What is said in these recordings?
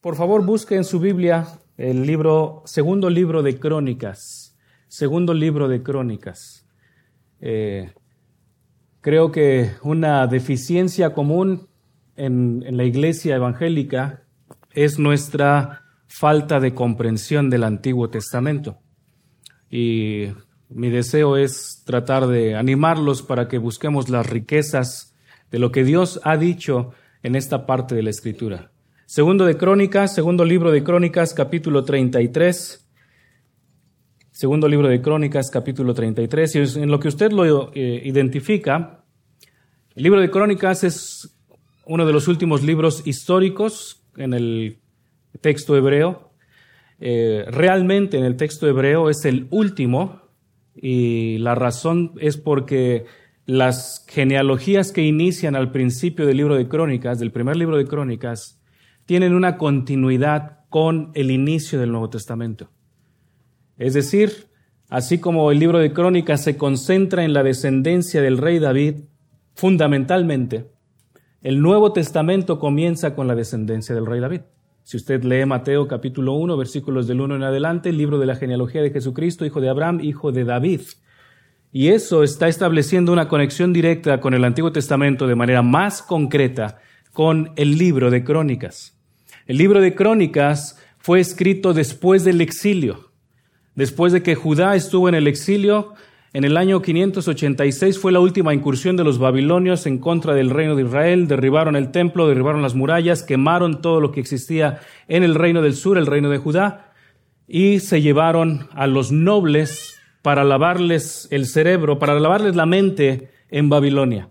Por favor, busque en su Biblia el libro, segundo libro de Crónicas. Segundo libro de Crónicas. Eh, creo que una deficiencia común en, en la iglesia evangélica es nuestra falta de comprensión del Antiguo Testamento. Y mi deseo es tratar de animarlos para que busquemos las riquezas de lo que Dios ha dicho en esta parte de la Escritura. Segundo de Crónicas, segundo libro de Crónicas, capítulo 33. Segundo libro de Crónicas, capítulo 33. Y en lo que usted lo eh, identifica, el libro de Crónicas es uno de los últimos libros históricos en el texto hebreo. Eh, realmente en el texto hebreo es el último y la razón es porque las genealogías que inician al principio del libro de Crónicas, del primer libro de Crónicas, tienen una continuidad con el inicio del Nuevo Testamento. Es decir, así como el libro de Crónicas se concentra en la descendencia del rey David, fundamentalmente, el Nuevo Testamento comienza con la descendencia del rey David. Si usted lee Mateo capítulo 1, versículos del 1 en adelante, el libro de la genealogía de Jesucristo, hijo de Abraham, hijo de David. Y eso está estableciendo una conexión directa con el Antiguo Testamento de manera más concreta con el libro de Crónicas. El libro de Crónicas fue escrito después del exilio. Después de que Judá estuvo en el exilio, en el año 586 fue la última incursión de los babilonios en contra del reino de Israel. Derribaron el templo, derribaron las murallas, quemaron todo lo que existía en el reino del sur, el reino de Judá, y se llevaron a los nobles para lavarles el cerebro, para lavarles la mente en Babilonia.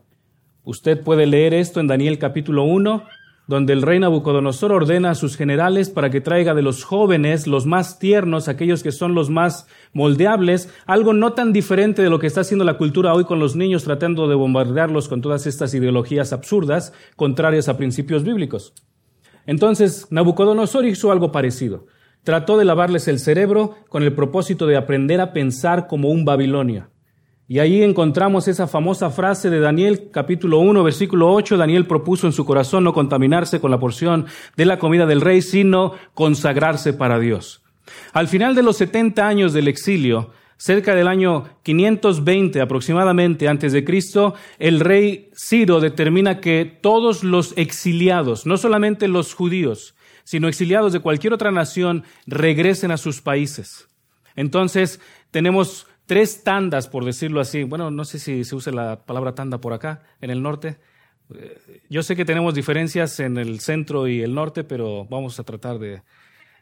Usted puede leer esto en Daniel capítulo 1, donde el rey Nabucodonosor ordena a sus generales para que traiga de los jóvenes, los más tiernos, aquellos que son los más moldeables, algo no tan diferente de lo que está haciendo la cultura hoy con los niños, tratando de bombardearlos con todas estas ideologías absurdas, contrarias a principios bíblicos. Entonces, Nabucodonosor hizo algo parecido. Trató de lavarles el cerebro con el propósito de aprender a pensar como un babilonio. Y ahí encontramos esa famosa frase de Daniel capítulo 1 versículo 8. Daniel propuso en su corazón no contaminarse con la porción de la comida del rey, sino consagrarse para Dios. Al final de los 70 años del exilio, cerca del año 520 aproximadamente antes de Cristo, el rey Ciro determina que todos los exiliados, no solamente los judíos, sino exiliados de cualquier otra nación, regresen a sus países. Entonces, tenemos tres tandas, por decirlo así. Bueno, no sé si se usa la palabra tanda por acá, en el norte. Eh, yo sé que tenemos diferencias en el centro y el norte, pero vamos a tratar de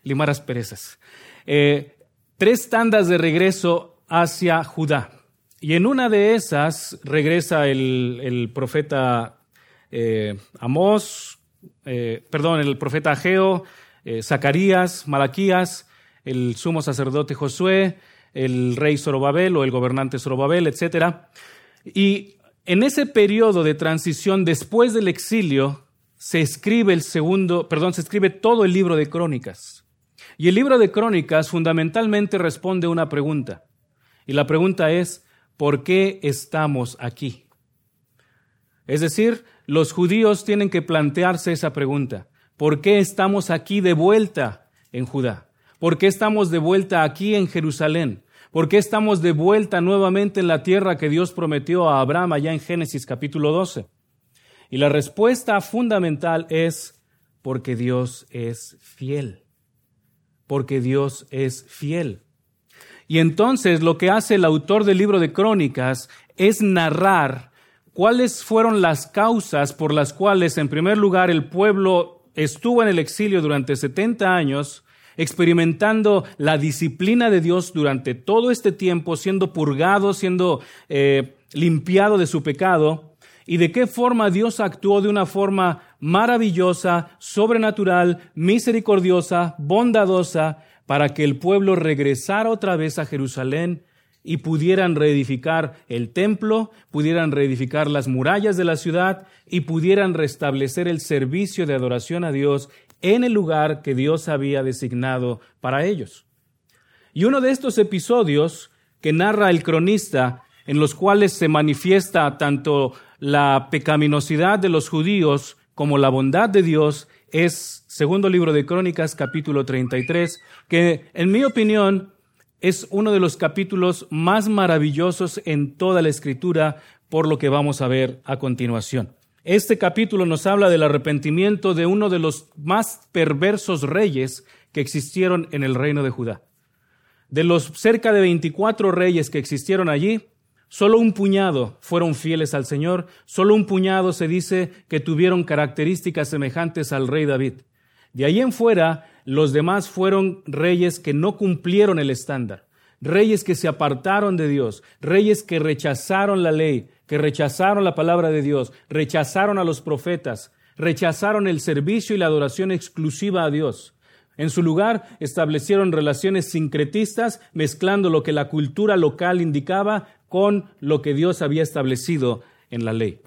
limar asperezas. Eh, tres tandas de regreso hacia Judá. Y en una de esas regresa el, profeta eh, Amós, eh, perdón, el profeta Ageo, Zacarías, Malaquías, el sumo sacerdote Josué, el rey Zorobabel o el gobernante Zorobabel, etc. Y en ese periodo de transición después del exilio se escribe el segundo, perdón, se escribe todo el libro de Crónicas. Y el libro de Crónicas fundamentalmente responde a una pregunta. Y la pregunta es, ¿por qué estamos aquí? Es decir, los judíos tienen que plantearse esa pregunta. ¿Por qué estamos aquí de vuelta en Judá? ¿Por qué estamos de vuelta aquí en Jerusalén? ¿Por qué estamos de vuelta nuevamente en la tierra que Dios prometió a Abraham allá en Génesis capítulo 12? Y la respuesta fundamental es porque Dios es fiel. Porque Dios es fiel. Y entonces lo que hace el autor del libro de Crónicas es narrar cuáles fueron las causas por las cuales, en primer lugar, el pueblo estuvo en el exilio durante 70 años, experimentando la disciplina de Dios durante todo este tiempo, siendo purgado, siendo eh, limpiado de su pecado, y de qué forma Dios actuó de una forma maravillosa, sobrenatural, misericordiosa, bondadosa, para que el pueblo regresara otra vez a Jerusalén y pudieran reedificar el templo, pudieran reedificar las murallas de la ciudad y pudieran restablecer el servicio de adoración a Dios en el lugar que Dios había designado para ellos. Y uno de estos episodios que narra el cronista, en los cuales se manifiesta tanto la pecaminosidad de los judíos como la bondad de Dios, es segundo libro de Crónicas, capítulo 33, que en mi opinión es uno de los capítulos más maravillosos en toda la escritura por lo que vamos a ver a continuación. Este capítulo nos habla del arrepentimiento de uno de los más perversos reyes que existieron en el reino de Judá. De los cerca de 24 reyes que existieron allí, solo un puñado fueron fieles al Señor, solo un puñado se dice que tuvieron características semejantes al rey David. De ahí en fuera, los demás fueron reyes que no cumplieron el estándar, reyes que se apartaron de Dios, reyes que rechazaron la ley, que rechazaron la palabra de Dios, rechazaron a los profetas, rechazaron el servicio y la adoración exclusiva a Dios. En su lugar establecieron relaciones sincretistas, mezclando lo que la cultura local indicaba con lo que Dios había establecido en la ley.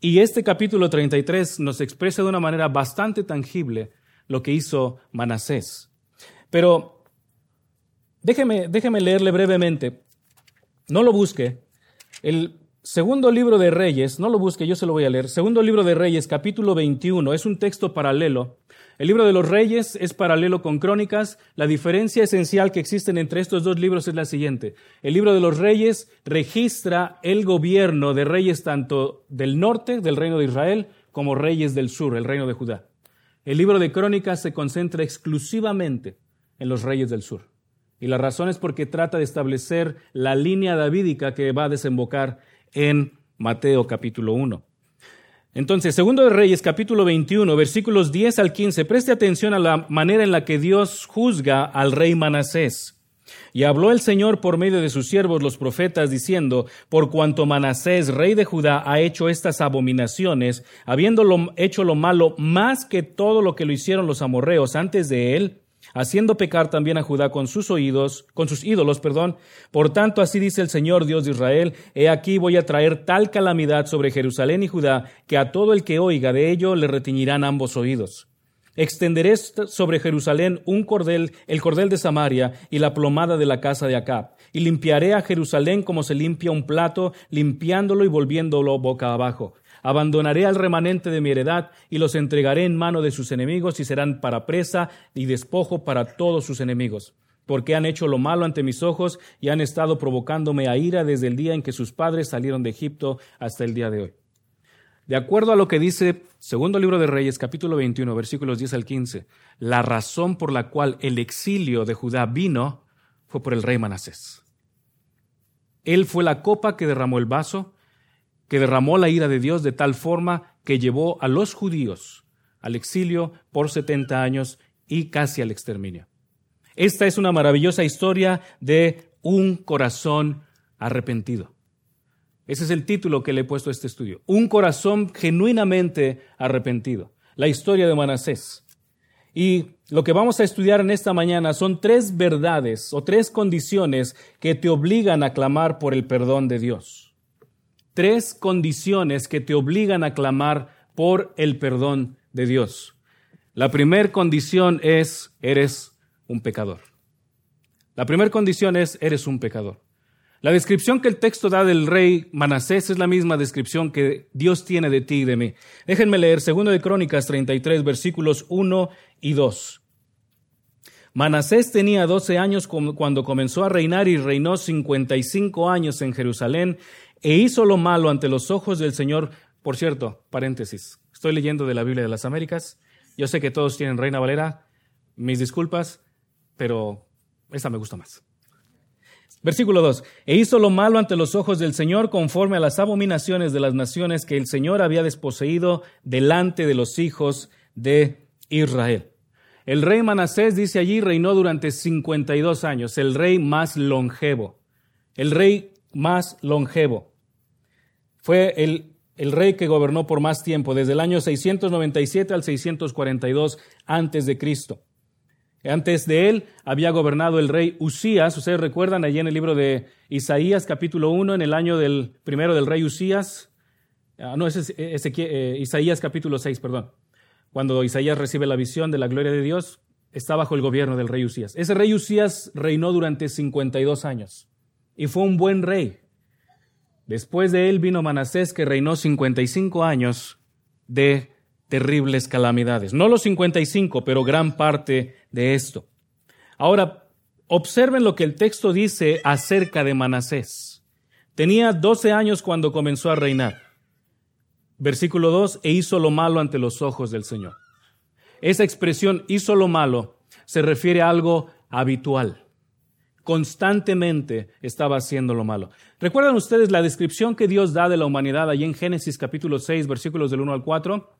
Y este capítulo 33 nos expresa de una manera bastante tangible lo que hizo Manasés. Pero déjeme, déjeme leerle brevemente. No lo busque. El segundo libro de Reyes, no lo busque, yo se lo voy a leer. Segundo libro de Reyes, capítulo 21, es un texto paralelo el libro de los reyes es paralelo con crónicas. La diferencia esencial que existe entre estos dos libros es la siguiente. El libro de los reyes registra el gobierno de reyes tanto del norte, del reino de Israel, como reyes del sur, el reino de Judá. El libro de crónicas se concentra exclusivamente en los reyes del sur. Y la razón es porque trata de establecer la línea davídica que va a desembocar en Mateo capítulo 1. Entonces, segundo de Reyes, capítulo 21, versículos 10 al 15, preste atención a la manera en la que Dios juzga al rey Manasés. Y habló el Señor por medio de sus siervos los profetas, diciendo, por cuanto Manasés, rey de Judá, ha hecho estas abominaciones, habiéndolo hecho lo malo más que todo lo que lo hicieron los amorreos antes de él, haciendo pecar también a Judá con sus oídos, con sus ídolos, perdón. Por tanto, así dice el Señor Dios de Israel, he aquí voy a traer tal calamidad sobre Jerusalén y Judá, que a todo el que oiga de ello le retiñirán ambos oídos. Extenderé sobre Jerusalén un cordel, el cordel de Samaria y la plomada de la casa de Acab, y limpiaré a Jerusalén como se limpia un plato, limpiándolo y volviéndolo boca abajo Abandonaré al remanente de mi heredad y los entregaré en mano de sus enemigos y serán para presa y despojo para todos sus enemigos, porque han hecho lo malo ante mis ojos y han estado provocándome a ira desde el día en que sus padres salieron de Egipto hasta el día de hoy. De acuerdo a lo que dice segundo libro de Reyes, capítulo 21, versículos 10 al 15, la razón por la cual el exilio de Judá vino fue por el rey Manasés. Él fue la copa que derramó el vaso, que derramó la ira de Dios de tal forma que llevó a los judíos al exilio por 70 años y casi al exterminio. Esta es una maravillosa historia de un corazón arrepentido. Ese es el título que le he puesto a este estudio. Un corazón genuinamente arrepentido. La historia de Manasés. Y lo que vamos a estudiar en esta mañana son tres verdades o tres condiciones que te obligan a clamar por el perdón de Dios tres condiciones que te obligan a clamar por el perdón de Dios. La primera condición es, eres un pecador. La primera condición es, eres un pecador. La descripción que el texto da del rey Manasés es la misma descripción que Dios tiene de ti y de mí. Déjenme leer 2 de Crónicas 33, versículos 1 y 2. Manasés tenía 12 años cuando comenzó a reinar y reinó 55 años en Jerusalén e hizo lo malo ante los ojos del Señor. Por cierto, paréntesis, estoy leyendo de la Biblia de las Américas. Yo sé que todos tienen Reina Valera, mis disculpas, pero esta me gusta más. Versículo 2. E hizo lo malo ante los ojos del Señor conforme a las abominaciones de las naciones que el Señor había desposeído delante de los hijos de Israel. El rey Manasés, dice allí, reinó durante 52 años, el rey más longevo, el rey más longevo. Fue el, rey que gobernó por más tiempo, desde el año 697 al 642 antes de Cristo. Antes de él había gobernado el rey Usías. Ustedes recuerdan allí en el libro de Isaías, capítulo 1, en el año del primero del rey Usías. Ah, no, es eh, Isaías, capítulo 6, perdón. Cuando Isaías recibe la visión de la gloria de Dios, está bajo el gobierno del rey Usías. Ese rey Usías reinó durante 52 años y fue un buen rey. Después de él vino Manasés, que reinó 55 años de terribles calamidades. No los 55, pero gran parte de esto. Ahora, observen lo que el texto dice acerca de Manasés. Tenía 12 años cuando comenzó a reinar. Versículo 2, e hizo lo malo ante los ojos del Señor. Esa expresión hizo lo malo se refiere a algo habitual. Constantemente estaba haciendo lo malo. ¿Recuerdan ustedes la descripción que Dios da de la humanidad allí en Génesis capítulo 6, versículos del 1 al 4?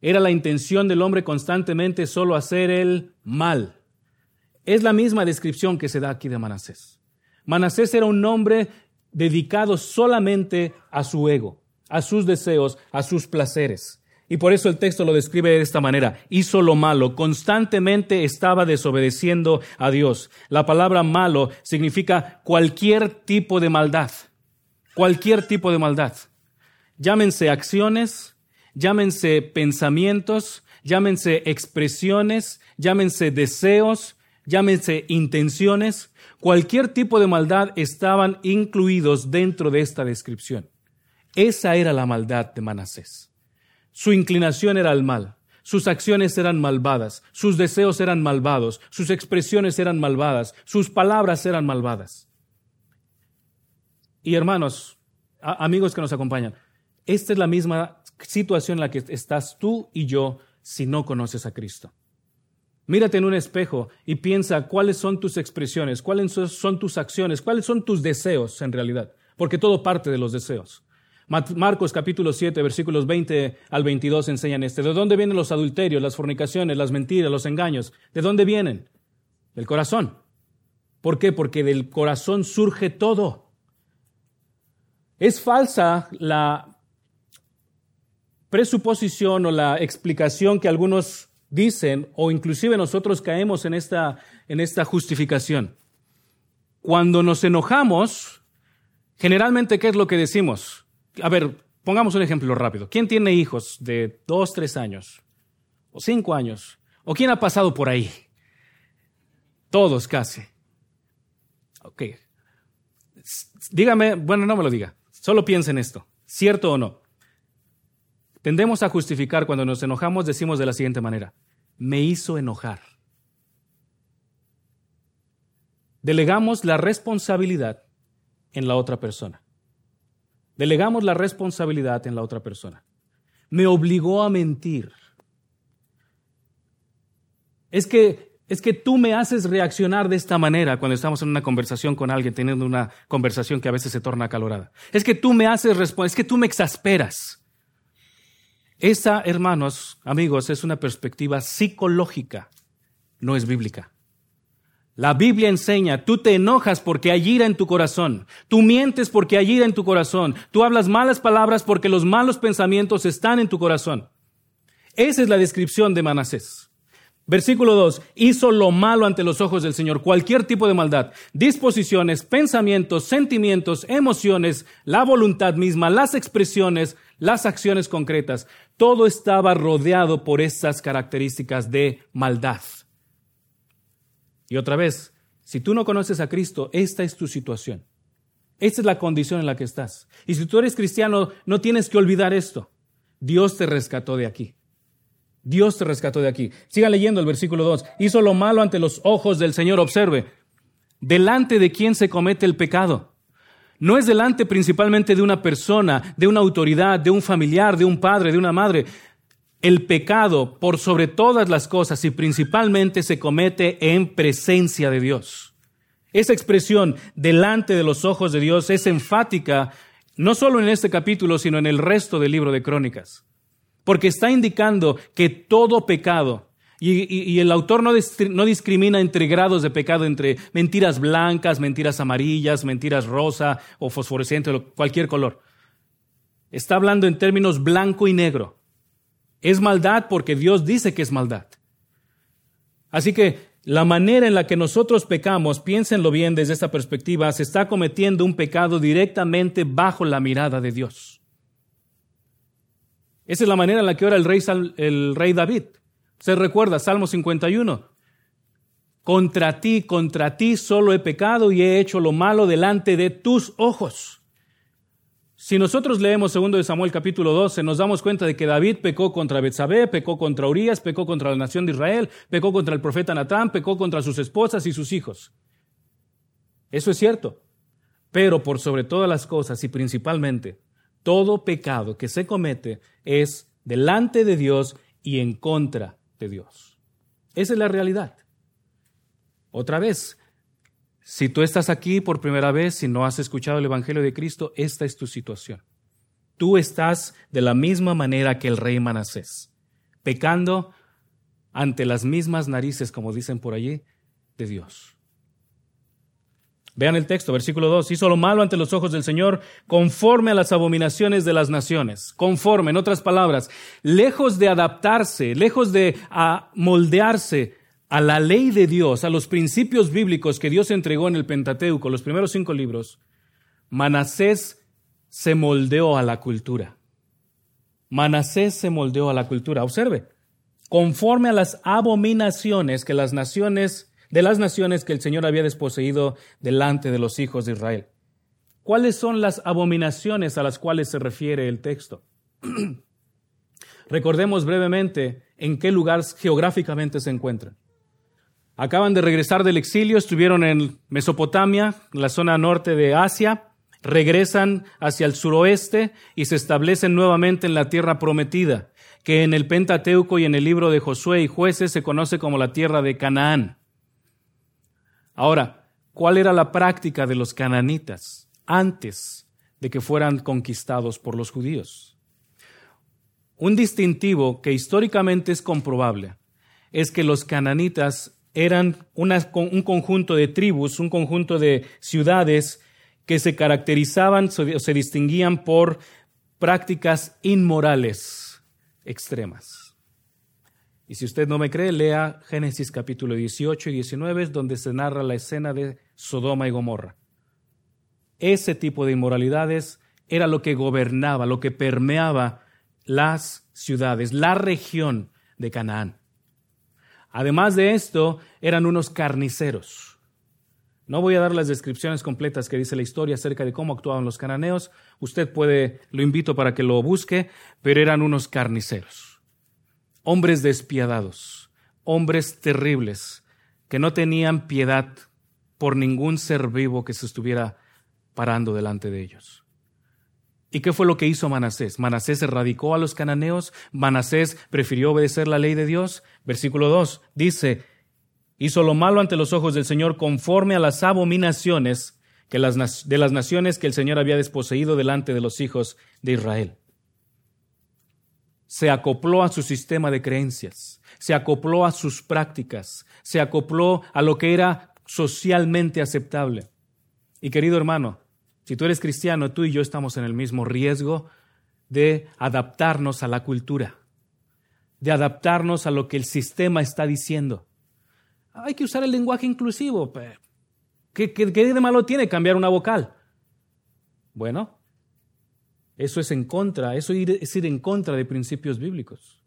Era la intención del hombre constantemente solo hacer el mal. Es la misma descripción que se da aquí de Manasés. Manasés era un hombre dedicado solamente a su ego, a sus deseos, a sus placeres. Y por eso el texto lo describe de esta manera. Hizo lo malo, constantemente estaba desobedeciendo a Dios. La palabra malo significa cualquier tipo de maldad. Cualquier tipo de maldad. Llámense acciones, llámense pensamientos, llámense expresiones, llámense deseos, llámense intenciones. Cualquier tipo de maldad estaban incluidos dentro de esta descripción. Esa era la maldad de Manasés. Su inclinación era al mal, sus acciones eran malvadas, sus deseos eran malvados, sus expresiones eran malvadas, sus palabras eran malvadas. Y hermanos, amigos que nos acompañan, esta es la misma situación en la que estás tú y yo si no conoces a Cristo. Mírate en un espejo y piensa cuáles son tus expresiones, cuáles son tus acciones, cuáles son tus deseos en realidad, porque todo parte de los deseos. Marcos capítulo 7, versículos 20 al 22 enseñan este. ¿De dónde vienen los adulterios, las fornicaciones, las mentiras, los engaños? ¿De dónde vienen? Del corazón. ¿Por qué? Porque del corazón surge todo. Es falsa la presuposición o la explicación que algunos dicen, o inclusive nosotros caemos en esta, en esta justificación. Cuando nos enojamos, generalmente, ¿qué es lo que decimos? A ver, pongamos un ejemplo rápido. ¿Quién tiene hijos de dos, tres años? ¿O cinco años? ¿O quién ha pasado por ahí? Todos casi. Ok. Dígame, bueno, no me lo diga. Solo piensa en esto. ¿Cierto o no? Tendemos a justificar cuando nos enojamos, decimos de la siguiente manera. Me hizo enojar. Delegamos la responsabilidad en la otra persona. Delegamos la responsabilidad en la otra persona. Me obligó a mentir. Es que, es que tú me haces reaccionar de esta manera cuando estamos en una conversación con alguien, teniendo una conversación que a veces se torna acalorada. Es que tú me haces responder, es que tú me exasperas. Esa, hermanos, amigos, es una perspectiva psicológica, no es bíblica. La Biblia enseña, tú te enojas porque hay ira en tu corazón, tú mientes porque hay ira en tu corazón, tú hablas malas palabras porque los malos pensamientos están en tu corazón. Esa es la descripción de Manasés. Versículo 2, hizo lo malo ante los ojos del Señor, cualquier tipo de maldad, disposiciones, pensamientos, sentimientos, emociones, la voluntad misma, las expresiones, las acciones concretas, todo estaba rodeado por esas características de maldad. Y otra vez, si tú no conoces a Cristo, esta es tu situación. Esta es la condición en la que estás. Y si tú eres cristiano, no tienes que olvidar esto. Dios te rescató de aquí. Dios te rescató de aquí. Siga leyendo el versículo 2. Hizo lo malo ante los ojos del Señor. Observe, delante de quién se comete el pecado. No es delante principalmente de una persona, de una autoridad, de un familiar, de un padre, de una madre el pecado por sobre todas las cosas y principalmente se comete en presencia de Dios. Esa expresión delante de los ojos de Dios es enfática no solo en este capítulo, sino en el resto del libro de Crónicas, porque está indicando que todo pecado, y, el autor no, no discrimina entre grados de pecado, entre mentiras blancas, mentiras amarillas, mentiras rosa o fosforescente, cualquier color. Está hablando en términos blanco y negro. Es maldad porque Dios dice que es maldad. Así que la manera en la que nosotros pecamos, piénsenlo bien desde esta perspectiva, se está cometiendo un pecado directamente bajo la mirada de Dios. Esa es la manera en la que ora el rey, el rey David. Se recuerda, Salmo 51. Contra ti, contra ti solo he pecado y he hecho lo malo delante de tus ojos. Si nosotros leemos 2 de Samuel capítulo 12, nos damos cuenta de que David pecó contra Betsabé, pecó contra Urias, pecó contra la nación de Israel, pecó contra el profeta Natán, pecó contra sus esposas y sus hijos. Eso es cierto. Pero por sobre todas las cosas y principalmente, todo pecado que se comete es delante de Dios y en contra de Dios. Esa es la realidad. Otra vez, si tú estás aquí por primera vez y no has escuchado el Evangelio de Cristo, esta es tu situación. Tú estás de la misma manera que el rey Manasés, pecando ante las mismas narices, como dicen por allí, de Dios. Vean el texto, versículo 2. Hizo lo malo ante los ojos del Señor conforme a las abominaciones de las naciones. Conforme, en otras palabras, lejos de adaptarse, lejos de moldearse a la ley de Dios, a los principios bíblicos que Dios entregó en el Pentateuco, los primeros cinco libros, Manasés se moldeó a la cultura. Manasés se moldeó a la cultura. Observe, conforme a las abominaciones que las naciones de las naciones que el Señor había desposeído delante de los hijos de Israel. ¿Cuáles son las abominaciones a las cuales se refiere el texto? Recordemos brevemente en qué lugar geográficamente se encuentran. Acaban de regresar del exilio, estuvieron en Mesopotamia, la zona norte de Asia, regresan hacia el suroeste y se establecen nuevamente en la tierra prometida, que en el Pentateuco y en el libro de Josué y jueces se conoce como la tierra de Canaán. Ahora, ¿cuál era la práctica de los cananitas antes de que fueran conquistados por los judíos? Un distintivo que históricamente es comprobable es que los cananitas eran un conjunto de tribus, un conjunto de ciudades que se caracterizaban o se distinguían por prácticas inmorales extremas. Y si usted no me cree, lea Génesis capítulo 18 y 19, donde se narra la escena de Sodoma y Gomorra. Ese tipo de inmoralidades era lo que gobernaba, lo que permeaba las ciudades, la región de Canaán. Además de esto, eran unos carniceros. No voy a dar las descripciones completas que dice la historia acerca de cómo actuaban los cananeos. Usted puede, lo invito para que lo busque, pero eran unos carniceros hombres despiadados, hombres terribles, que no tenían piedad por ningún ser vivo que se estuviera parando delante de ellos. ¿Y qué fue lo que hizo Manasés? Manasés erradicó a los cananeos, Manasés prefirió obedecer la ley de Dios. Versículo 2 dice, hizo lo malo ante los ojos del Señor conforme a las abominaciones que de las naciones que el Señor había desposeído delante de los hijos de Israel se acopló a su sistema de creencias, se acopló a sus prácticas, se acopló a lo que era socialmente aceptable. Y querido hermano, si tú eres cristiano, tú y yo estamos en el mismo riesgo de adaptarnos a la cultura, de adaptarnos a lo que el sistema está diciendo. Hay que usar el lenguaje inclusivo. ¿Qué, qué, de malo tiene cambiar una vocal? Bueno, eso es en contra, eso es ir en contra de principios bíblicos.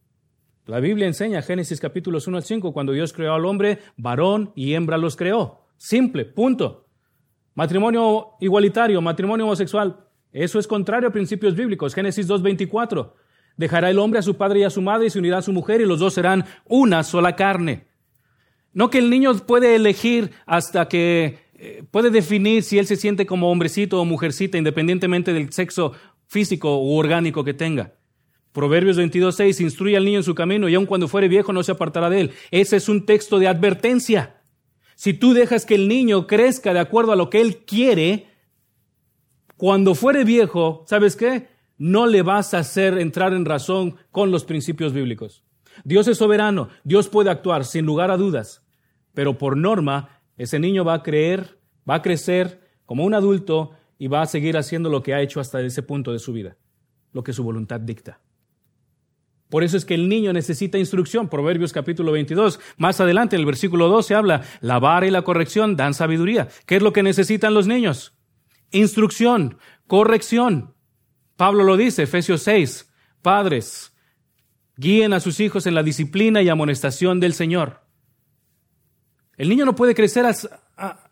La Biblia enseña, Génesis capítulos 1 al 5, cuando Dios creó al hombre, varón y hembra los creó. Simple, punto. Matrimonio igualitario, matrimonio homosexual, eso es contrario a principios bíblicos. Génesis 2.24, dejará el hombre a su padre y a su madre y se unirá a su mujer y los dos serán una sola carne. No que el niño puede elegir hasta que eh, puede definir si él se siente como hombrecito o mujercita, independientemente del sexo físico u orgánico que tenga. Proverbios 22.6, instruye al niño en su camino y aun cuando fuere viejo no se apartará de él. Ese es un texto de advertencia. Si tú dejas que el niño crezca de acuerdo a lo que él quiere, cuando fuere viejo, ¿sabes qué? No le vas a hacer entrar en razón con los principios bíblicos. Dios es soberano, Dios puede actuar sin lugar a dudas, pero por norma, ese niño va a creer, va a crecer como un adulto y va a seguir haciendo lo que ha hecho hasta ese punto de su vida, lo que su voluntad dicta. Por eso es que el niño necesita instrucción. Proverbios capítulo 22. Más adelante, en el versículo 12 habla, la vara y la corrección dan sabiduría. ¿Qué es lo que necesitan los niños? Instrucción, corrección. Pablo lo dice, Efesios 6. Padres, guíen a sus hijos en la disciplina y amonestación del Señor. El niño no puede crecer a,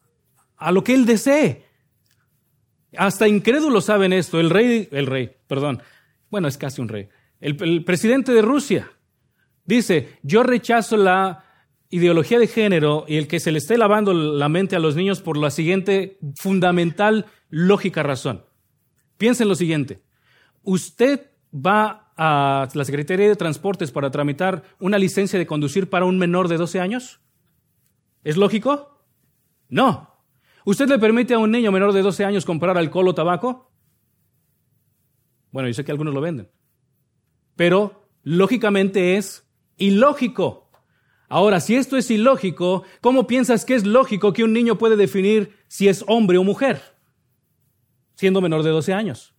a lo que él desee. Hasta incrédulos saben esto. El rey, el rey, perdón, bueno, es casi un rey. El, presidente de Rusia dice, yo rechazo la ideología de género y el que se le esté lavando la mente a los niños por la siguiente fundamental lógica razón. Piensen lo siguiente. Usted va a la Secretaría de Transportes para tramitar una licencia de conducir para un menor de 12 años. ¿Es lógico? No. ¿Usted le permite a un niño menor de 12 años comprar alcohol o tabaco? Bueno, yo sé que algunos lo venden. Pero lógicamente es ilógico. Ahora, si esto es ilógico, ¿cómo piensas que es lógico que un niño puede definir si es hombre o mujer, siendo menor de 12 años?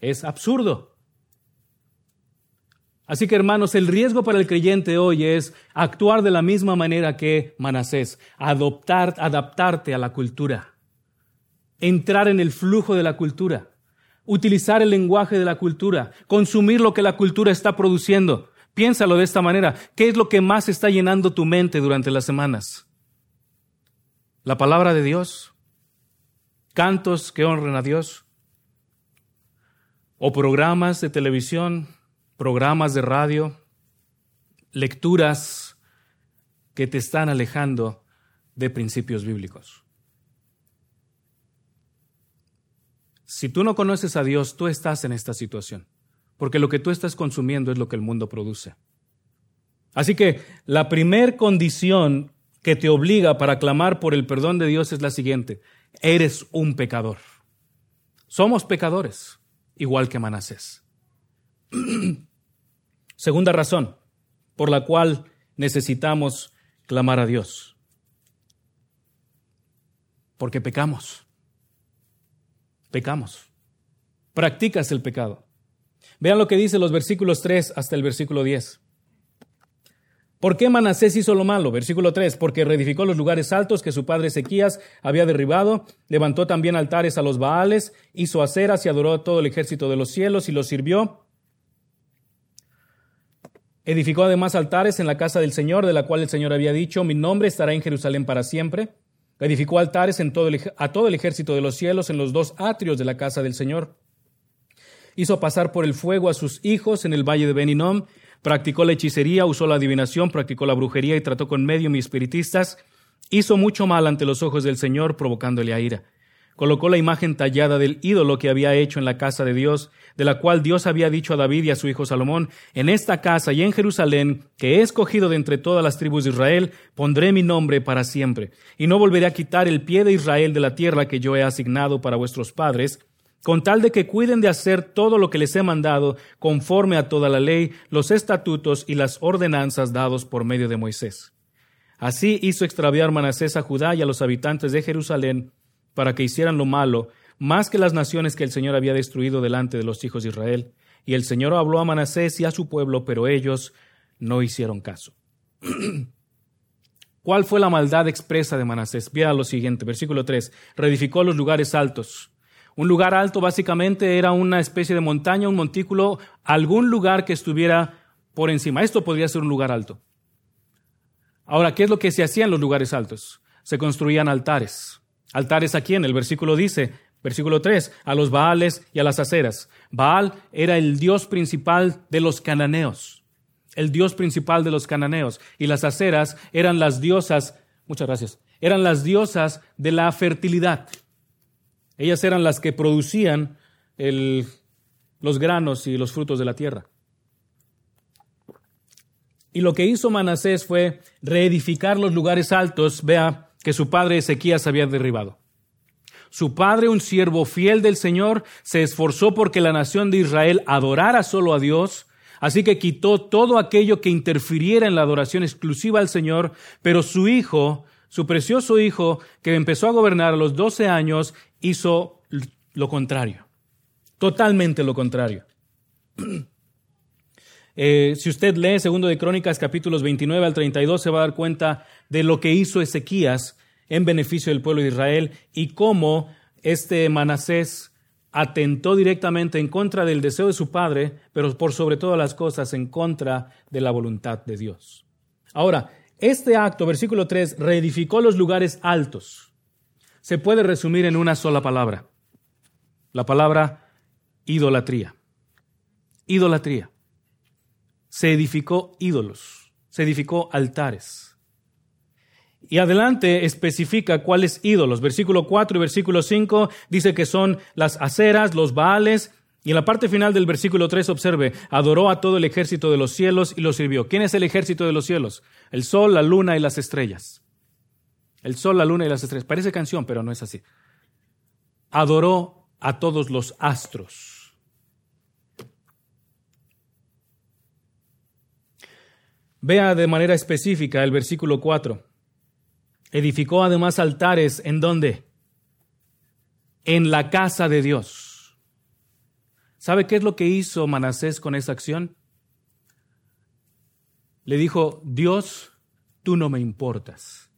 Es absurdo. Así que hermanos, el riesgo para el creyente hoy es actuar de la misma manera que Manasés, adoptar, adaptarte a la cultura, entrar en el flujo de la cultura, utilizar el lenguaje de la cultura, consumir lo que la cultura está produciendo. Piénsalo de esta manera. ¿Qué es lo que más está llenando tu mente durante las semanas? La palabra de Dios, cantos que honren a Dios, o programas de televisión, programas de radio, lecturas que te están alejando de principios bíblicos. Si tú no conoces a Dios, tú estás en esta situación porque lo que tú estás consumiendo es lo que el mundo produce. Así que la primer condición que te obliga para clamar por el perdón de Dios es la siguiente. Eres un pecador. Somos pecadores, igual que Manasés. Segunda razón por la cual necesitamos clamar a Dios. Porque pecamos. Pecamos. Practicas el pecado. Vean lo que dice los versículos 3 hasta el versículo 10. ¿Por qué Manasés hizo lo malo? Versículo 3. Porque reedificó los lugares altos que su padre Ezequías había derribado, levantó también altares a los Baales, hizo aceras y adoró a todo el ejército de los cielos y los sirvió. Edificó además altares en la casa del Señor, de la cual el Señor había dicho, mi nombre estará en Jerusalén para siempre. Edificó altares a todo el ejército de los cielos en los dos atrios de la casa del Señor hizo pasar por el fuego a sus hijos en el valle de Beninom, practicó la hechicería, usó la adivinación, practicó la brujería y trató con medio y espiritistas, hizo mucho mal ante los ojos del Señor, provocándole a ira. Colocó la imagen tallada del ídolo que había hecho en la casa de Dios, de la cual Dios había dicho a David y a su hijo Salomón, en esta casa y en Jerusalén, que he escogido de entre todas las tribus de Israel, pondré mi nombre para siempre, y no volveré a quitar el pie de Israel de la tierra que yo he asignado para vuestros padres, con tal de que cuiden de hacer todo lo que les he mandado conforme a toda la ley, los estatutos y las ordenanzas dados por medio de Moisés. Así hizo extraviar Manasés a Judá y a los habitantes de Jerusalén para que hicieran lo malo, más que las naciones que el Señor había destruido delante de los hijos de Israel. Y el Señor habló a Manasés y a su pueblo, pero ellos no hicieron caso. ¿Cuál fue la maldad expresa de Manasés? Vea lo siguiente, versículo 3. Reedificó los lugares altos un lugar alto básicamente era una especie de montaña, un montículo, algún lugar que estuviera por encima. Esto podría ser un lugar alto. Ahora, ¿qué es lo que se hacía en los lugares altos? Se construían altares. ¿Altares a quién? El versículo dice, versículo 3, a los Baales y a las aceras. Baal era el dios principal de los cananeos, el dios principal de los cananeos. Y las aceras eran las diosas, muchas gracias, eran las diosas de la fertilidad. Ellas eran las que producían los granos y los frutos de la tierra. Y lo que hizo Manasés fue reedificar los lugares altos, vea, que su padre Ezequías había derribado. Su padre, un siervo fiel del Señor, se esforzó porque la nación de Israel adorara solo a Dios, así que quitó todo aquello que interfiriera en la adoración exclusiva al Señor, pero su hijo, su precioso hijo, que empezó a gobernar a los 12 años, hizo lo contrario, totalmente lo contrario. Eh, si usted lee Segundo de Crónicas capítulos 29 al 32 se va a dar cuenta de lo que hizo Ezequías en beneficio del pueblo de Israel y cómo este Manasés atentó directamente en contra del deseo de su padre, pero por sobre todas las cosas en contra de la voluntad de Dios. Ahora, este acto, versículo 3, reedificó los lugares altos se puede resumir en una sola palabra. La palabra idolatría. Idolatría. Se edificó ídolos, se edificó altares. Y adelante especifica cuáles ídolos. Versículo 4 y versículo 5 dice que son las aceras, los baales. Y en la parte final del versículo 3 observe, adoró a todo el ejército de los cielos y lo sirvió. ¿Quién es el ejército de los cielos? El sol, la luna y las estrellas. El sol, la luna y las estrellas. Parece canción, pero no es así. Adoró a todos los astros. Vea de manera específica el versículo 4. Edificó además altares en dónde? En la casa de Dios. ¿Sabe qué es lo que hizo Manasés con esa acción? Le dijo, Dios, tú no me importas.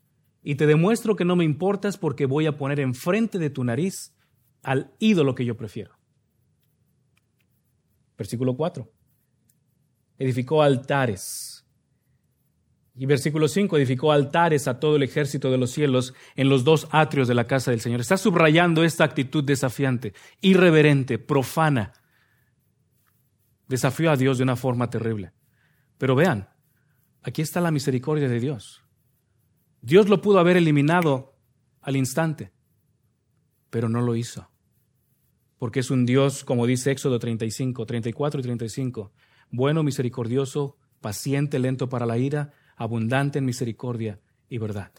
Y te demuestro que no me importas porque voy a poner enfrente de tu nariz al ídolo que yo prefiero. Versículo 4. Edificó altares y versículo 5, edificó altares a todo el ejército de los cielos en los dos atrios de la casa del Señor. Está subrayando esta actitud desafiante, irreverente, profana. Desafió a Dios de una forma terrible. Pero vean, aquí está la misericordia de Dios. Dios lo pudo haber eliminado al instante, pero no lo hizo. Porque es un Dios, como dice Éxodo 35, 34 y 35, bueno, misericordioso, paciente, lento para la ira, abundante en misericordia y verdad.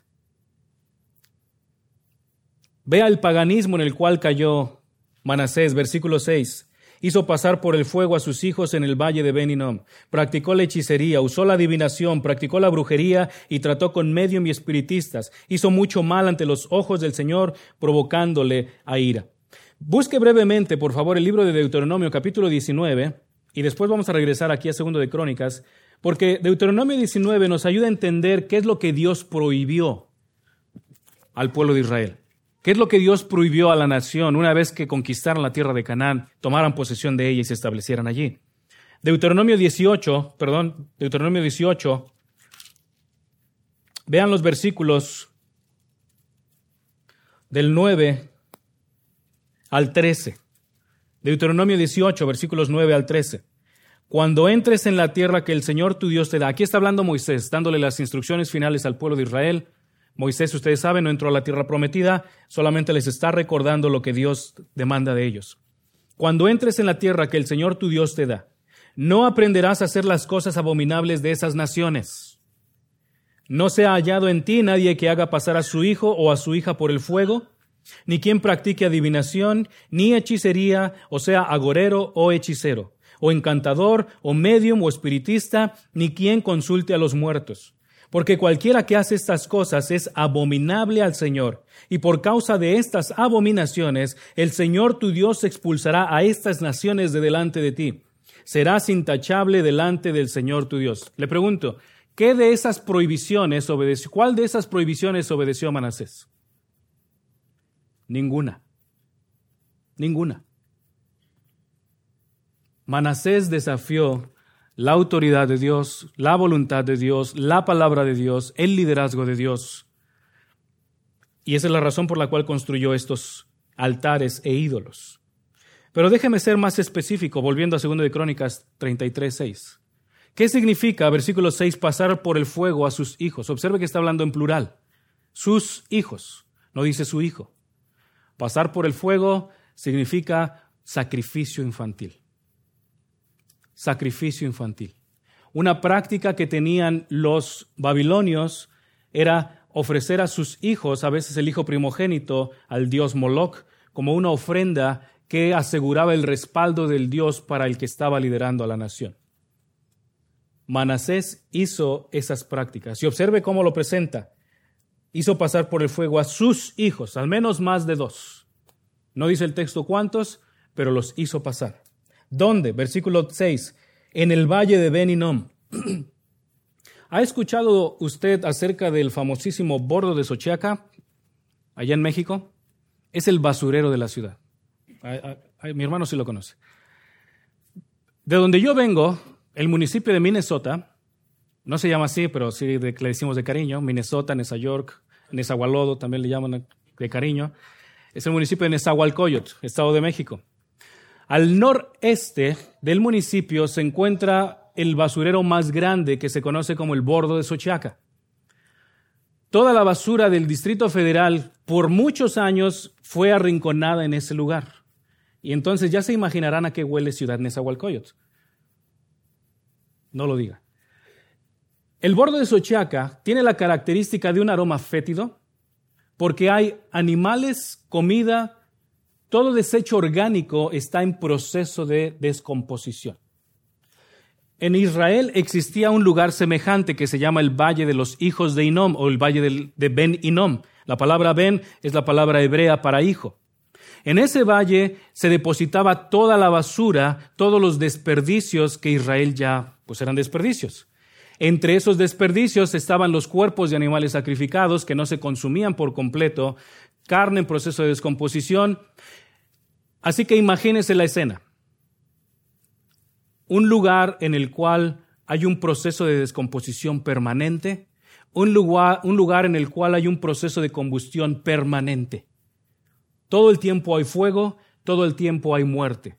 Vea el paganismo en el cual cayó Manasés, versículo 6. Hizo pasar por el fuego a sus hijos en el valle de Beninom. Practicó la hechicería, usó la adivinación, practicó la brujería y trató con medium y espiritistas. Hizo mucho mal ante los ojos del Señor, provocándole a ira. Busque brevemente, por favor, el libro de Deuteronomio, capítulo 19, y después vamos a regresar aquí a segundo de Crónicas, porque Deuteronomio 19 nos ayuda a entender qué es lo que Dios prohibió al pueblo de Israel. ¿Qué es lo que Dios prohibió a la nación una vez que conquistaran la tierra de Canaán, tomaran posesión de ella y se establecieran allí? Deuteronomio 18, perdón, Deuteronomio 18, vean los versículos del 9 al 13. Deuteronomio 18, versículos 9 al 13. Cuando entres en la tierra que el Señor tu Dios te da. Aquí está hablando Moisés, dándole las instrucciones finales al pueblo de Israel. Moisés, ustedes saben, no entró a la tierra prometida, solamente les está recordando lo que Dios demanda de ellos. Cuando entres en la tierra que el Señor tu Dios te da, no aprenderás a hacer las cosas abominables de esas naciones. No se ha hallado en ti nadie que haga pasar a su hijo o a su hija por el fuego, ni quien practique adivinación, ni hechicería, o sea, agorero o hechicero o encantador, o medium, o espiritista, ni quien consulte a los muertos. Porque cualquiera que hace estas cosas es abominable al Señor, y por causa de estas abominaciones, el Señor tu Dios expulsará a estas naciones de delante de ti. Serás intachable delante del Señor tu Dios. Le pregunto, ¿qué de esas prohibiciones obedeció? ¿Cuál de esas prohibiciones obedeció Manasés? Ninguna. Ninguna. Manasés desafió la autoridad de Dios, la voluntad de Dios, la palabra de Dios, el liderazgo de Dios. Y esa es la razón por la cual construyó estos altares e ídolos. Pero déjeme ser más específico, volviendo a 2 de Crónicas 33, 6. ¿Qué significa, versículo 6, pasar por el fuego a sus hijos? Observe que está hablando en plural. Sus hijos, no dice su hijo. Pasar por el fuego significa sacrificio infantil sacrificio infantil. Una práctica que tenían los babilonios era ofrecer a sus hijos, a veces el hijo primogénito, al dios Moloch, como una ofrenda que aseguraba el respaldo del dios para el que estaba liderando a la nación. Manasés hizo esas prácticas y observe cómo lo presenta. Hizo pasar por el fuego a sus hijos, al menos más de dos. No dice el texto cuántos, pero los hizo pasar. ¿Dónde? Versículo 6. En el valle de Beninom. ¿Ha escuchado usted acerca del famosísimo bordo de Sochiaca, allá en México? Es el basurero de la ciudad. mi hermano sí lo conoce. De donde yo vengo, el municipio de Minnesota, no se llama así, pero sí le decimos de cariño, Minnesota, Nueva York, también le llaman de cariño, es el municipio de Nezahualcóyotl, Estado de México. Al noreste del municipio se encuentra el basurero más grande que se conoce como el Bordo de Sochiaca. Toda la basura del Distrito Federal por muchos años fue arrinconada en ese lugar. Y entonces ya se imaginarán a qué huele Ciudad Nezahualcóyotl. No lo diga. El bordo de Sochiaca tiene la característica de un aroma fétido porque hay animales, comida, todo desecho orgánico está en proceso de descomposición. En Israel existía un lugar semejante que se llama el Valle de los Hijos de Inom o el Valle de Ben Inom. La palabra Ben es la palabra hebrea para hijo. En ese valle se depositaba toda la basura, todos los desperdicios que Israel ya pues eran desperdicios. Entre esos desperdicios estaban los cuerpos de animales sacrificados que no se consumían por completo, carne en proceso de descomposición. Así que imagínense la escena. Un lugar en el cual hay un proceso de descomposición permanente, un lugar, un lugar en el cual hay un proceso de combustión permanente. Todo el tiempo hay fuego, todo el tiempo hay muerte.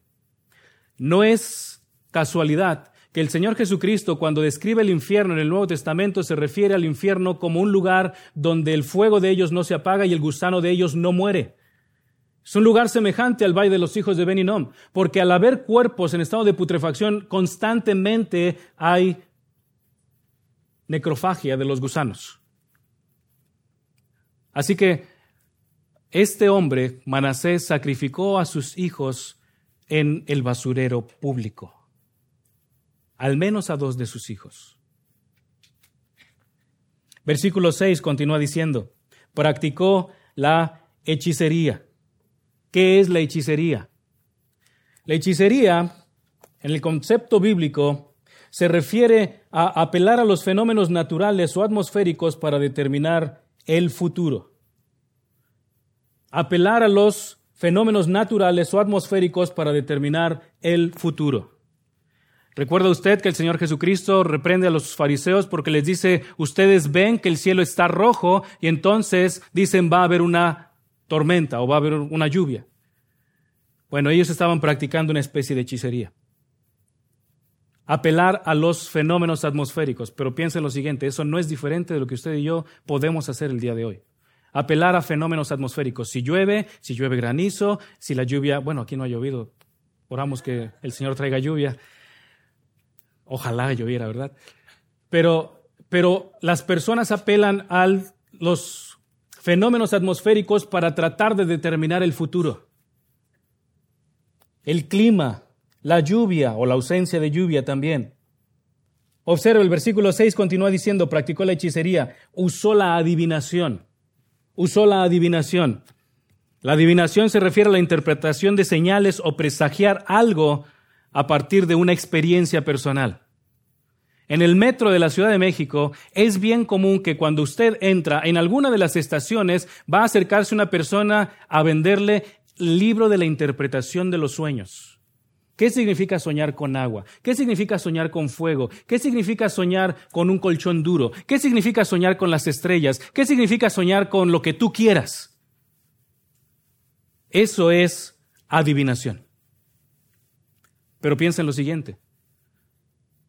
No es casualidad que el Señor Jesucristo cuando describe el infierno en el Nuevo Testamento se refiere al infierno como un lugar donde el fuego de ellos no se apaga y el gusano de ellos no muere. Es un lugar semejante al Valle de los Hijos de Beninom, porque al haber cuerpos en estado de putrefacción, constantemente hay necrofagia de los gusanos. Así que este hombre, Manasés, sacrificó a sus hijos en el basurero público, al menos a dos de sus hijos. Versículo 6 continúa diciendo, practicó la hechicería. ¿Qué es la hechicería? La hechicería, en el concepto bíblico, se refiere a apelar a los fenómenos naturales o atmosféricos para determinar el futuro apelar a los fenómenos naturales o atmosféricos para determinar el futuro. ¿Recuerda usted que el Señor Jesucristo reprende a los fariseos porque les dice, ustedes ven que el cielo está rojo y entonces dicen va a haber una tormenta o va a haber una lluvia? Bueno, ellos estaban practicando una especie de hechicería. Apelar a los fenómenos atmosféricos, pero piensen lo siguiente, eso no es diferente de lo que usted y yo podemos hacer el día de hoy apelar a fenómenos atmosféricos. Si llueve, si llueve granizo, si la lluvia, bueno, aquí no ha llovido, oramos que el Señor traiga lluvia. Ojalá lloviera, ¿verdad? Pero, pero las personas apelan a los fenómenos atmosféricos para tratar de determinar el futuro. El clima, la lluvia o la ausencia de lluvia también. Observa, el versículo 6 continúa diciendo, practicó la hechicería, usó la adivinación usó la adivinación. La adivinación se refiere a la interpretación de señales o presagiar algo a partir de una experiencia personal. En el metro de la Ciudad de México es bien común que cuando usted entra en alguna de las estaciones va a acercarse una persona a venderle libro de la interpretación de los sueños. ¿Qué significa soñar con agua? ¿Qué significa soñar con fuego? ¿Qué significa soñar con un colchón duro? ¿Qué significa soñar con las estrellas? ¿Qué significa soñar con lo que tú quieras? Eso es adivinación. Pero piensa en lo siguiente.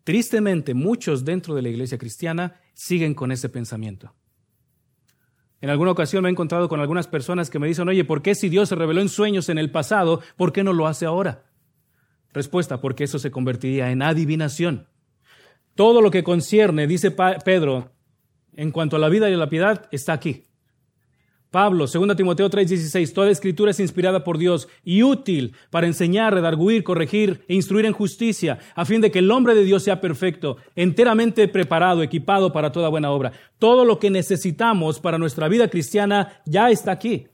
Tristemente, muchos dentro de la iglesia cristiana siguen con ese pensamiento. En alguna ocasión me he encontrado con algunas personas que me dicen, oye, ¿por qué si Dios se reveló en sueños en el pasado, por qué no lo hace ahora? Respuesta, porque eso se convertiría en adivinación. Todo lo que concierne, dice Pedro, en cuanto a la vida y a la piedad, está aquí. Pablo, 2 Timoteo 3:16, toda escritura es inspirada por Dios y útil para enseñar, redarguir, corregir e instruir en justicia, a fin de que el hombre de Dios sea perfecto, enteramente preparado, equipado para toda buena obra. Todo lo que necesitamos para nuestra vida cristiana ya está aquí.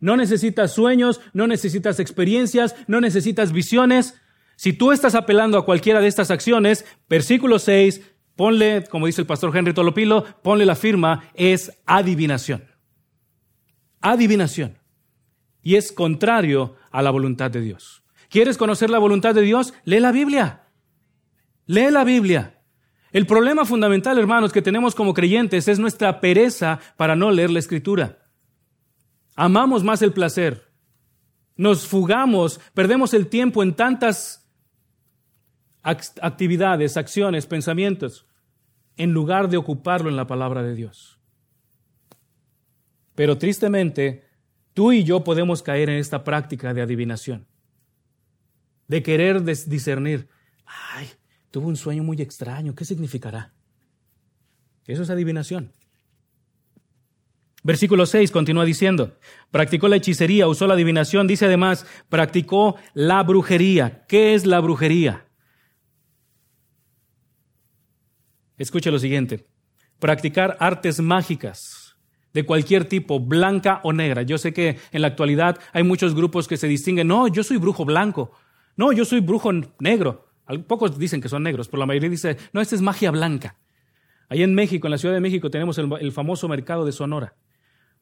No necesitas sueños, no necesitas experiencias, no necesitas visiones, si tú estás apelando a cualquiera de estas acciones, versículo 6, ponle, como dice el pastor Henry Tolopilo, ponle la firma, es adivinación. Adivinación. Y es contrario a la voluntad de Dios. ¿Quieres conocer la voluntad de Dios? Lee la Biblia. Lee la Biblia. El problema fundamental, hermanos, que tenemos como creyentes es nuestra pereza para no leer la Escritura. Amamos más el placer. Nos fugamos, perdemos el tiempo en tantas actividades, acciones, pensamientos, en lugar de ocuparlo en la palabra de Dios. Pero tristemente, tú y yo podemos caer en esta práctica de adivinación, de querer discernir, ay, tuve un sueño muy extraño, ¿qué significará? Eso es adivinación. Versículo 6 continúa diciendo, practicó la hechicería, usó la adivinación, dice además, practicó la brujería. ¿Qué es la brujería? Escuche lo siguiente, practicar artes mágicas de cualquier tipo, blanca o negra. Yo sé que en la actualidad hay muchos grupos que se distinguen, no, yo soy brujo blanco, no, yo soy brujo negro. Pocos dicen que son negros, pero la mayoría dice, no, esta es magia blanca. Ahí en México, en la Ciudad de México, tenemos el famoso mercado de Sonora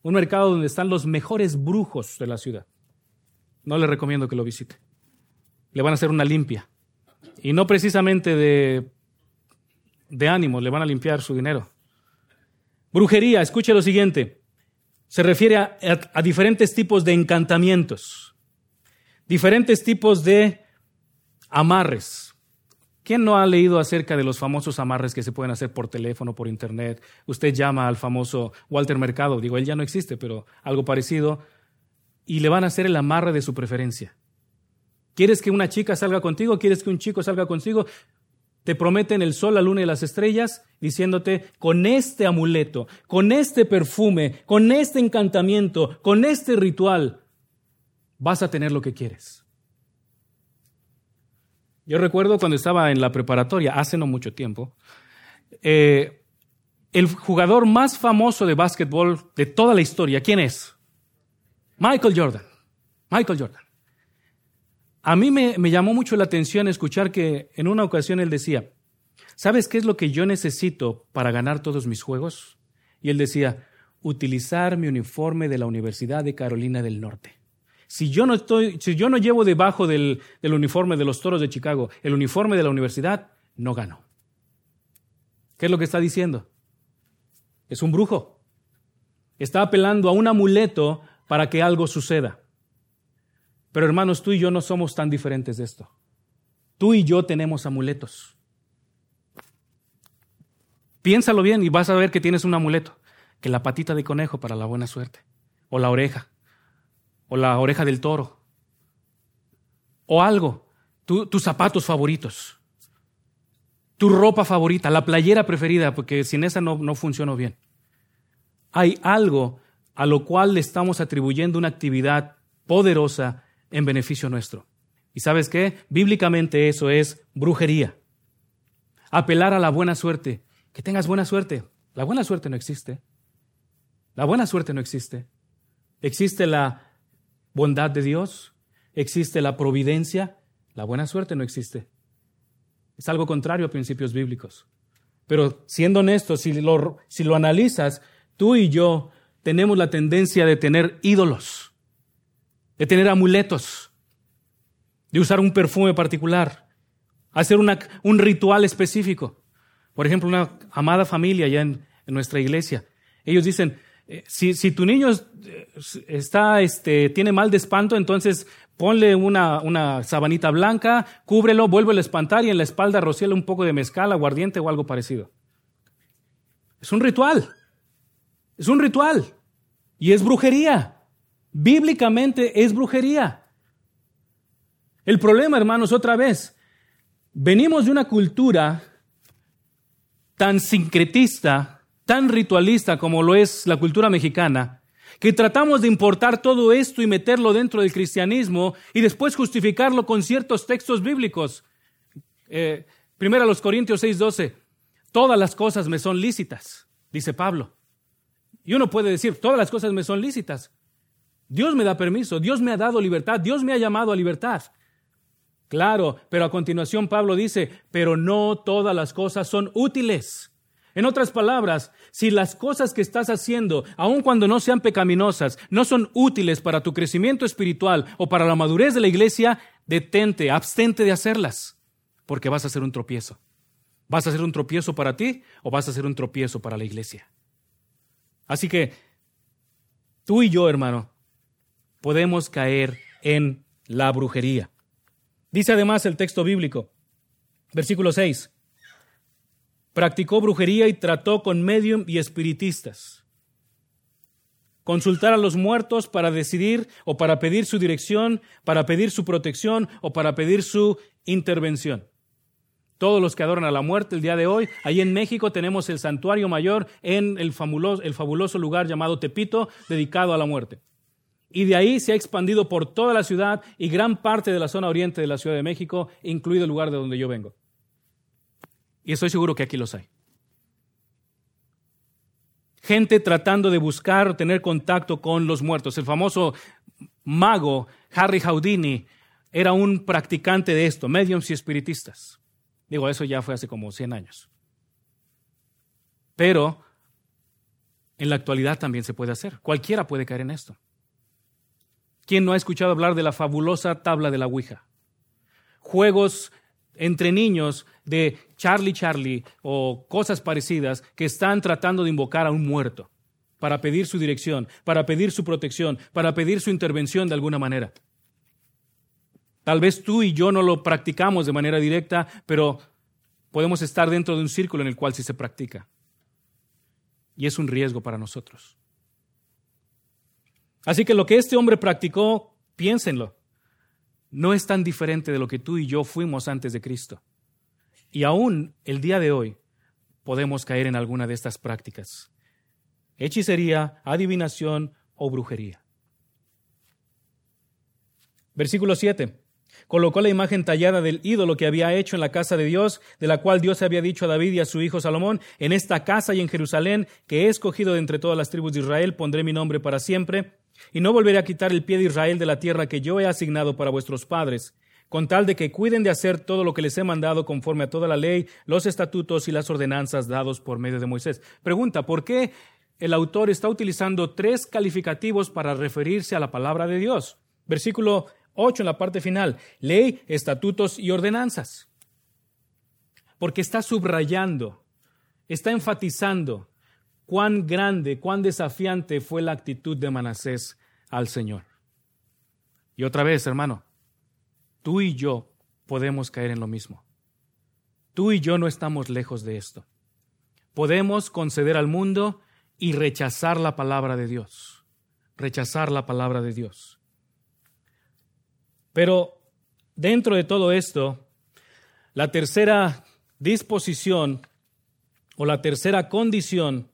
un mercado donde están los mejores brujos de la ciudad. No le recomiendo que lo visite. Le van a hacer una limpia. Y no precisamente de, de ánimo, le van a limpiar su dinero. Brujería, escuche lo siguiente. Se refiere a, diferentes tipos de encantamientos, diferentes tipos de amarres. ¿Quién no ha leído acerca de los famosos amarres que se pueden hacer por teléfono, por internet? Usted llama al famoso Walter Mercado, digo, él ya no existe, pero algo parecido, y le van a hacer el amarre de su preferencia. ¿Quieres que una chica salga contigo? ¿Quieres que un chico salga contigo? Te prometen el sol, la luna y las estrellas, diciéndote, con este amuleto, con este perfume, con este encantamiento, con este ritual, vas a tener lo que quieres. Yo recuerdo cuando estaba en la preparatoria, hace no mucho tiempo, eh, el jugador más famoso de básquetbol de toda la historia, ¿quién es? Michael Jordan. Michael Jordan. A mí me, llamó mucho la atención escuchar que en una ocasión él decía, ¿sabes qué es lo que yo necesito para ganar todos mis juegos? Y él decía, utilizar mi uniforme de la Universidad de Carolina del Norte. Si yo no, estoy, si yo no llevo debajo del, del uniforme de los toros de Chicago el uniforme de la universidad, no gano. ¿Qué es lo que está diciendo? Es un brujo. Está apelando a un amuleto para que algo suceda. Pero hermanos, tú y yo no somos tan diferentes de esto. Tú y yo tenemos amuletos. Piénsalo bien y vas a ver que tienes un amuleto, que la patita de conejo para la buena suerte, o la oreja, o la oreja del toro, o algo, tus zapatos favoritos, tu ropa favorita, la playera preferida, porque sin esa no, no funcionó bien. Hay algo a lo cual le estamos atribuyendo una actividad poderosa en beneficio nuestro. ¿Y sabes qué? Bíblicamente eso es brujería. Apelar a la buena suerte. Que tengas buena suerte. La buena suerte no existe. La buena suerte no existe. Existe la bondad de Dios, existe la providencia, la buena suerte no existe. Es algo contrario a principios bíblicos. Pero siendo honestos, si lo, si lo analizas, tú y yo tenemos la tendencia de tener ídolos, de tener amuletos, de usar un perfume particular, hacer un ritual específico. Por ejemplo, una amada familia allá en nuestra iglesia. Ellos dicen, eh, si, tu niño eh, está, este, tiene mal de espanto, entonces ponle una, una sabanita blanca, cúbrelo, vuelve a espantar y en la espalda rociale un poco de mezcal, aguardiente o algo parecido. Es un ritual. Es un ritual. Y es brujería. Bíblicamente es brujería. El problema, hermanos, otra vez, venimos de una cultura tan sincretista tan ritualista como lo es la cultura mexicana, que tratamos de importar todo esto y meterlo dentro del cristianismo y después justificarlo con ciertos textos bíblicos. Eh, primero a los Corintios 6:12, todas las cosas me son lícitas, dice Pablo. Y uno puede decir, todas las cosas me son lícitas. Dios me da permiso, Dios me ha dado libertad, Dios me ha llamado a libertad. Claro, pero a continuación Pablo dice, pero no todas las cosas son útiles. En otras palabras, si las cosas que estás haciendo, aun cuando no sean pecaminosas, no son útiles para tu crecimiento espiritual o para la madurez de la iglesia, detente, abstente de hacerlas, porque vas a hacer un tropiezo. ¿Vas a hacer un tropiezo para ti o vas a hacer un tropiezo para la iglesia? Así que tú y yo, hermano, podemos caer en la brujería. Dice además el texto bíblico, versículo 6, practicó brujería y trató con medium y espiritistas. Consultar a los muertos para decidir o para pedir su dirección, para pedir su protección o para pedir su intervención. Todos los que adoran a la muerte el día de hoy, ahí en México tenemos el santuario mayor en el fabuloso, el fabuloso lugar llamado Tepito, dedicado a la muerte. Y de ahí se ha expandido por toda la ciudad y gran parte de la zona oriente de la Ciudad de México, incluido el lugar de donde yo vengo. Y estoy seguro que aquí los hay. Gente tratando de buscar o tener contacto con los muertos. El famoso mago Harry Houdini era un practicante de esto, mediums y espiritistas. Digo, eso ya fue hace como 100 años. Pero en la actualidad también se puede hacer. Cualquiera puede caer en esto. ¿Quién no ha escuchado hablar de la fabulosa tabla de la Ouija? Juegos entre niños de Charlie Charlie o cosas parecidas que están tratando de invocar a un muerto para pedir su dirección, para pedir su protección, para pedir su intervención de alguna manera. Tal vez tú y yo no lo practicamos de manera directa, pero podemos estar dentro de un círculo en el cual sí se practica. Y es un riesgo para nosotros. Así que lo que este hombre practicó, piénsenlo, no es tan diferente de lo que tú y yo fuimos antes de Cristo. Y aún el día de hoy podemos caer en alguna de estas prácticas. Hechicería, adivinación o brujería. Versículo 7. Colocó la imagen tallada del ídolo que había hecho en la casa de Dios, de la cual Dios había dicho a David y a su hijo Salomón, en esta casa y en Jerusalén, que he escogido de entre todas las tribus de Israel, pondré mi nombre para siempre y no volveré a quitar el pie de Israel de la tierra que yo he asignado para vuestros padres, con tal de que cuiden de hacer todo lo que les he mandado conforme a toda la ley, los estatutos y las ordenanzas dados por medio de Moisés. Pregunta, ¿por qué el autor está utilizando tres calificativos para referirse a la palabra de Dios? Versículo 8 en la parte final, ley, estatutos y ordenanzas. Porque está subrayando, está enfatizando cuán grande, cuán desafiante fue la actitud de Manasés al Señor. Y otra vez, hermano, tú y yo podemos caer en lo mismo. Tú y yo no estamos lejos de esto. Podemos conceder al mundo y rechazar la palabra de Dios. Rechazar la palabra de Dios. Pero dentro de todo esto, la tercera disposición o la tercera condición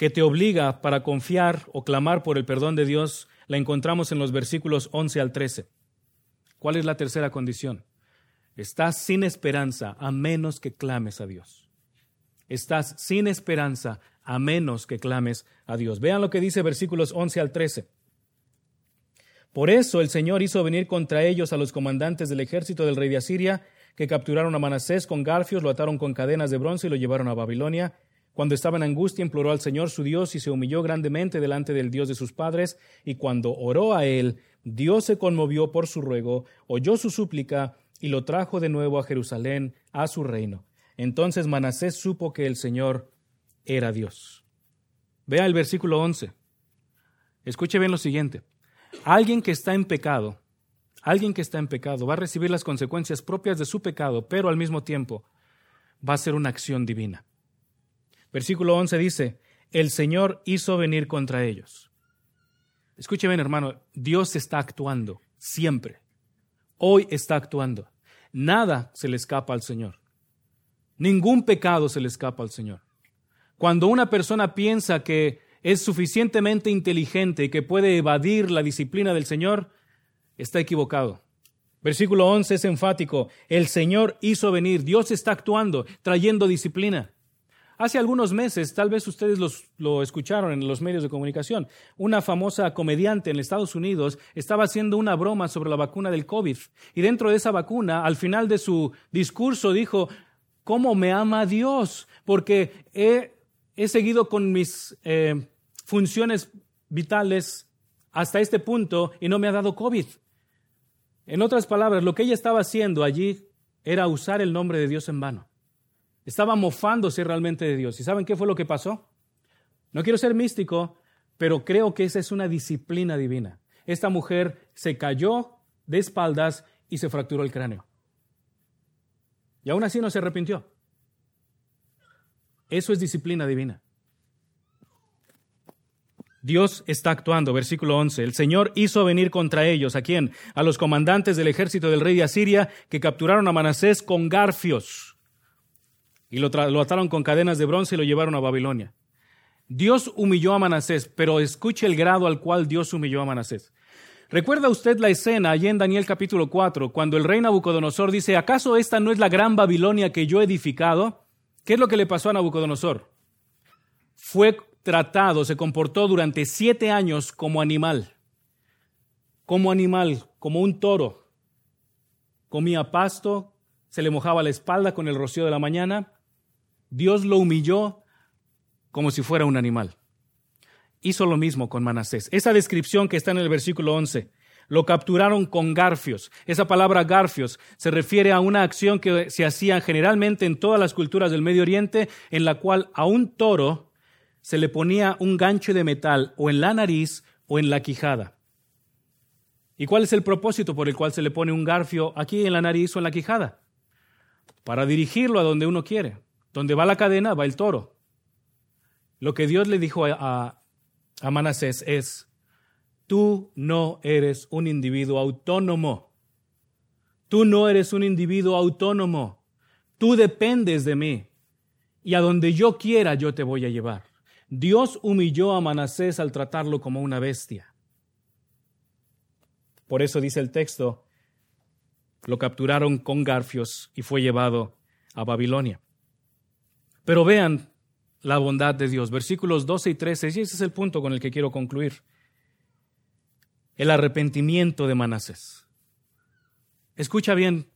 que te obliga para confiar o clamar por el perdón de Dios, la encontramos en los versículos 11 al 13. ¿Cuál es la tercera condición? Estás sin esperanza a menos que clames a Dios. Estás sin esperanza a menos que clames a Dios. Vean lo que dice versículos 11 al 13. Por eso el Señor hizo venir contra ellos a los comandantes del ejército del rey de Asiria, que capturaron a Manasés con garfios, lo ataron con cadenas de bronce y lo llevaron a Babilonia cuando estaba en angustia, imploró al Señor su Dios y se humilló grandemente delante del Dios de sus padres, y cuando oró a él, Dios se conmovió por su ruego, oyó su súplica y lo trajo de nuevo a Jerusalén, a su reino. Entonces Manasés supo que el Señor era Dios. Vea el versículo 11. Escuche bien lo siguiente. Alguien que está en pecado, alguien que está en pecado va a recibir las consecuencias propias de su pecado, pero al mismo tiempo va a ser una acción divina. Versículo 11 dice, el Señor hizo venir contra ellos. Escúcheme, hermano, Dios está actuando siempre. Hoy está actuando. Nada se le escapa al Señor. Ningún pecado se le escapa al Señor. Cuando una persona piensa que es suficientemente inteligente y que puede evadir la disciplina del Señor, está equivocado. Versículo 11 es enfático. El Señor hizo venir. Dios está actuando, trayendo disciplina. Hace algunos meses, tal vez ustedes lo escucharon en los medios de comunicación, una famosa comediante en Estados Unidos estaba haciendo una broma sobre la vacuna del COVID. Y dentro de esa vacuna, al final de su discurso, dijo, ¿cómo me ama Dios? Porque he, seguido con mis eh, funciones vitales hasta este punto y no me ha dado COVID. En otras palabras, lo que ella estaba haciendo allí era usar el nombre de Dios en vano. Estaba mofándose realmente de Dios. ¿Y saben qué fue lo que pasó? No quiero ser místico, pero creo que esa es una disciplina divina. esta mujer se cayó de espaldas y se fracturó el cráneo. Y aún así no se arrepintió. Eso es disciplina divina. Dios está actuando, versículo 11. El Señor hizo venir contra ellos, ¿a quién? A los comandantes del ejército del rey de Asiria que capturaron a Manasés con garfios y lo, ataron con cadenas de bronce y lo llevaron a Babilonia. Dios humilló a Manasés, pero escuche el grado al cual Dios humilló a Manasés. ¿Recuerda usted la escena allí en Daniel capítulo 4, cuando el rey Nabucodonosor dice, ¿acaso esta no es la gran Babilonia que yo he edificado? ¿Qué es lo que le pasó a Nabucodonosor? Fue tratado, se comportó durante siete años como animal, como animal, como un toro. Comía pasto, se le mojaba la espalda con el rocío de la mañana. Dios lo humilló como si fuera un animal. Hizo lo mismo con Manasés. Esa descripción que está en el versículo 11, lo capturaron con garfios. Esa palabra garfios se refiere a una acción que se hacía generalmente en todas las culturas del Medio Oriente, en la cual a un toro se le ponía un gancho de metal o en la nariz o en la quijada. ¿Y cuál es el propósito por el cual se le pone un garfio aquí en la nariz o en la quijada? Para dirigirlo a donde uno quiere. Donde va la cadena, va el toro. Lo que Dios le dijo a, a, Manasés es, tú no eres un individuo autónomo. Tú no eres un individuo autónomo. Tú dependes de mí. Y a donde yo quiera yo te voy a llevar. Dios humilló a Manasés al tratarlo como una bestia. Por eso dice el texto, lo capturaron con garfios y fue llevado a Babilonia. Pero vean la bondad de Dios, versículos 12 y 13, y ese es el punto con el que quiero concluir. El arrepentimiento de Manasés. Escucha bien,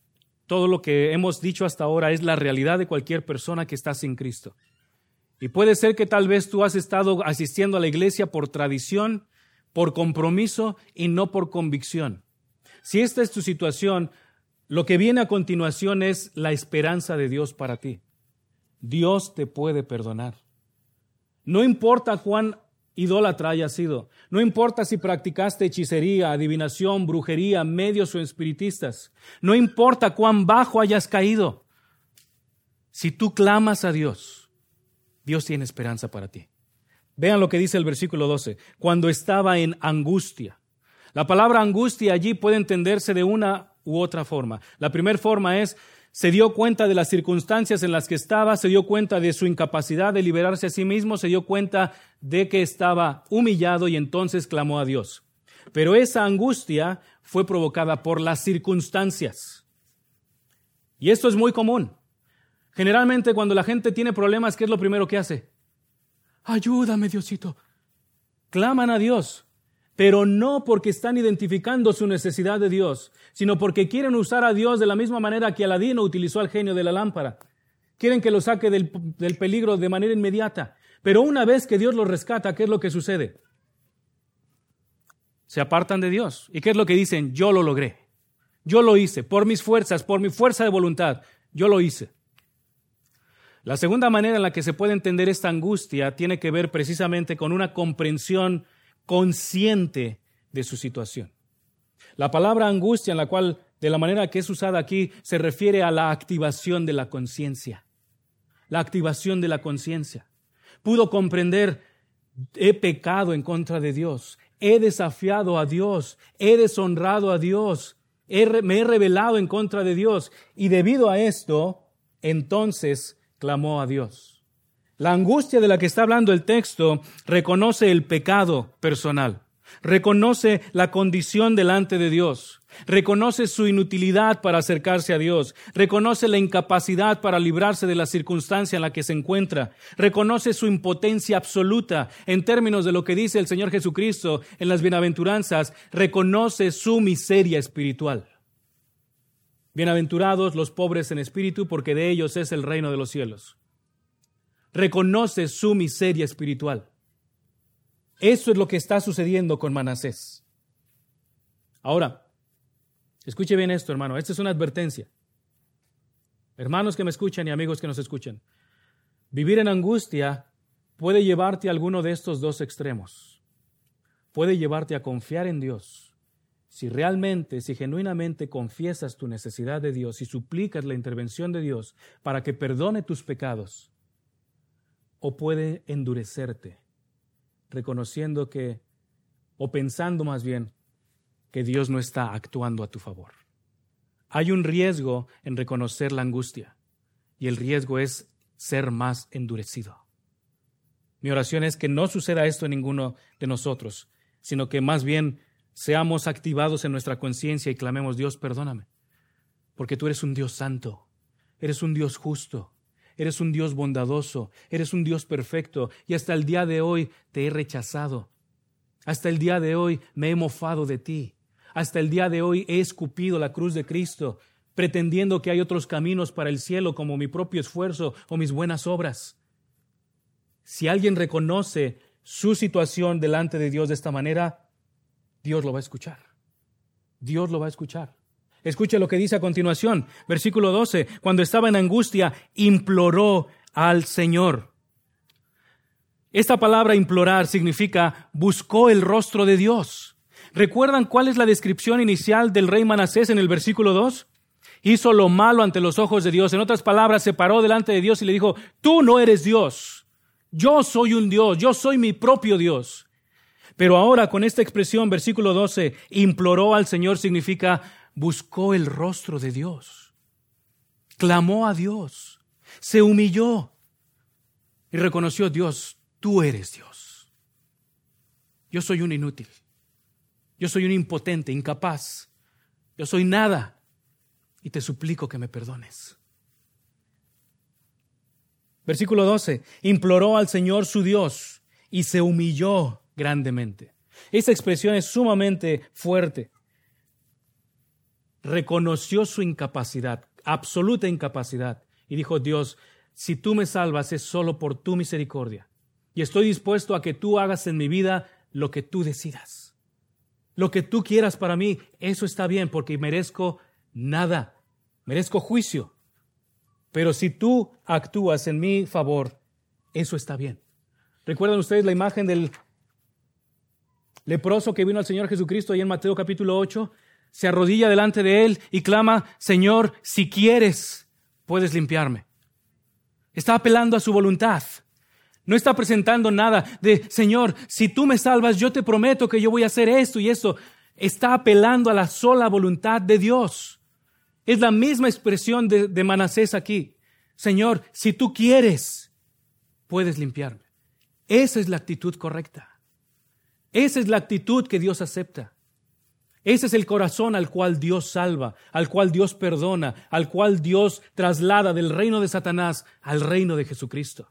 todo lo que hemos dicho hasta ahora es la realidad de cualquier persona que está sin Cristo. Y puede ser que tal vez tú has estado asistiendo a la iglesia por tradición, por compromiso y no por convicción. Si esta es tu situación, lo que viene a continuación es la esperanza de Dios para ti. Dios te puede perdonar. No importa cuán idólatra hayas sido, no importa si practicaste hechicería, adivinación, brujería, medios o espiritistas, no importa cuán bajo hayas caído, si tú clamas a Dios, Dios tiene esperanza para ti. Vean lo que dice el versículo 12. Cuando estaba en angustia. La palabra angustia allí puede entenderse de una u otra forma. La primera forma es, se dio cuenta de las circunstancias en las que estaba, se dio cuenta de su incapacidad de liberarse a sí mismo, se dio cuenta de que estaba humillado y entonces clamó a Dios. Pero esa angustia fue provocada por las circunstancias. Y esto es muy común. Generalmente cuando la gente tiene problemas, ¿qué es lo primero que hace? Ayúdame, Diosito. Claman a Dios, pero no porque están identificando su necesidad de Dios, sino porque quieren usar a Dios de la misma manera que Aladino utilizó al genio de la lámpara. Quieren que lo saque del, del peligro de manera inmediata. Pero una vez que Dios lo rescata, ¿qué es lo que sucede? Se apartan de Dios. ¿Y qué es lo que dicen? Yo lo logré. Yo lo hice, por mis fuerzas, por mi fuerza de voluntad. Yo lo hice. La segunda manera en la que se puede entender esta angustia tiene que ver precisamente con una comprensión consciente de su situación. La palabra angustia, en la cual, de la manera que es usada aquí, se refiere a la activación de la conciencia. La activación de la conciencia. Pudo comprender, he pecado en contra de Dios, he desafiado a Dios, he deshonrado a Dios, me he rebelado en contra de Dios. Y debido a esto, entonces clamó a Dios. La angustia de la que está hablando el texto reconoce el pecado personal, reconoce la condición delante de Dios, reconoce su inutilidad para acercarse a Dios, reconoce la incapacidad para librarse de la circunstancia en la que se encuentra, reconoce su impotencia absoluta en términos de lo que dice el Señor Jesucristo en las bienaventuranzas, reconoce su miseria espiritual. Bienaventurados los pobres en espíritu, porque de ellos es el reino de los cielos. Reconoce su miseria espiritual. Eso es lo que está sucediendo con Manasés. Ahora, escuche bien esto, hermano. Esta es una advertencia. Hermanos que me escuchan y amigos que nos escuchan. Vivir en angustia puede llevarte a alguno de estos dos extremos. puede llevarte a confiar en Dios si realmente, si genuinamente confiesas tu necesidad de Dios y suplicas la intervención de Dios para que perdone tus pecados, o puede endurecerte, reconociendo que, o pensando más bien, que Dios no está actuando a tu favor. Hay un riesgo en reconocer la angustia y el riesgo es ser más endurecido. Mi oración es que no suceda esto en ninguno de nosotros, sino que más bien seamos activados en nuestra conciencia y clamemos, Dios, perdóname, porque tú eres un Dios santo, eres un Dios justo, eres un Dios bondadoso, eres un Dios perfecto, y hasta el día de hoy te he rechazado. Hasta el día de hoy me he mofado de ti. Hasta el día de hoy he escupido la cruz de Cristo, pretendiendo que hay otros caminos para el cielo como mi propio esfuerzo o mis buenas obras. Si alguien reconoce su situación delante de Dios de esta manera, Dios lo va a escuchar. Dios lo va a escuchar. Escuche lo que dice a continuación, versículo 12, cuando estaba en angustia, imploró al Señor. Esta palabra implorar significa buscó el rostro de Dios. ¿Recuerdan cuál es la descripción inicial del rey Manasés en el versículo 2? Hizo lo malo ante los ojos de Dios. En otras palabras, se paró delante de Dios y le dijo, tú no eres Dios. Yo soy un Dios, yo soy mi propio Dios. Pero ahora con esta expresión, versículo 12, imploró al Señor significa buscó el rostro de Dios, clamó a Dios, se humilló y reconoció, Dios, tú eres Dios. Yo soy un inútil, yo soy un impotente, incapaz, yo soy nada y te suplico que me perdones. Versículo 12, imploró al Señor su Dios y se humilló grandemente. Esta expresión es sumamente fuerte. Reconoció su incapacidad, absoluta incapacidad, y dijo, Dios, si tú me salvas es solo por tu misericordia, y estoy dispuesto a que tú hagas en mi vida lo que tú decidas. Lo que tú quieras para mí, eso está bien, porque merezco nada, merezco juicio. Pero si tú actúas en mi favor, eso está bien. ¿Recuerdan ustedes la imagen del leproso que vino al Señor Jesucristo ahí en Mateo capítulo 8, se arrodilla delante de él y clama, Señor, si quieres, puedes limpiarme. Está apelando a su voluntad. No está presentando nada de, Señor, si tú me salvas, yo te prometo que yo voy a hacer esto y esto. Está apelando a la sola voluntad de Dios. Es la misma expresión de, de Manasés aquí. Señor, si tú quieres, puedes limpiarme. Esa es la actitud correcta. Esa es la actitud que Dios acepta. Ese es el corazón al cual Dios salva, al cual Dios perdona, al cual Dios traslada del reino de Satanás al reino de Jesucristo.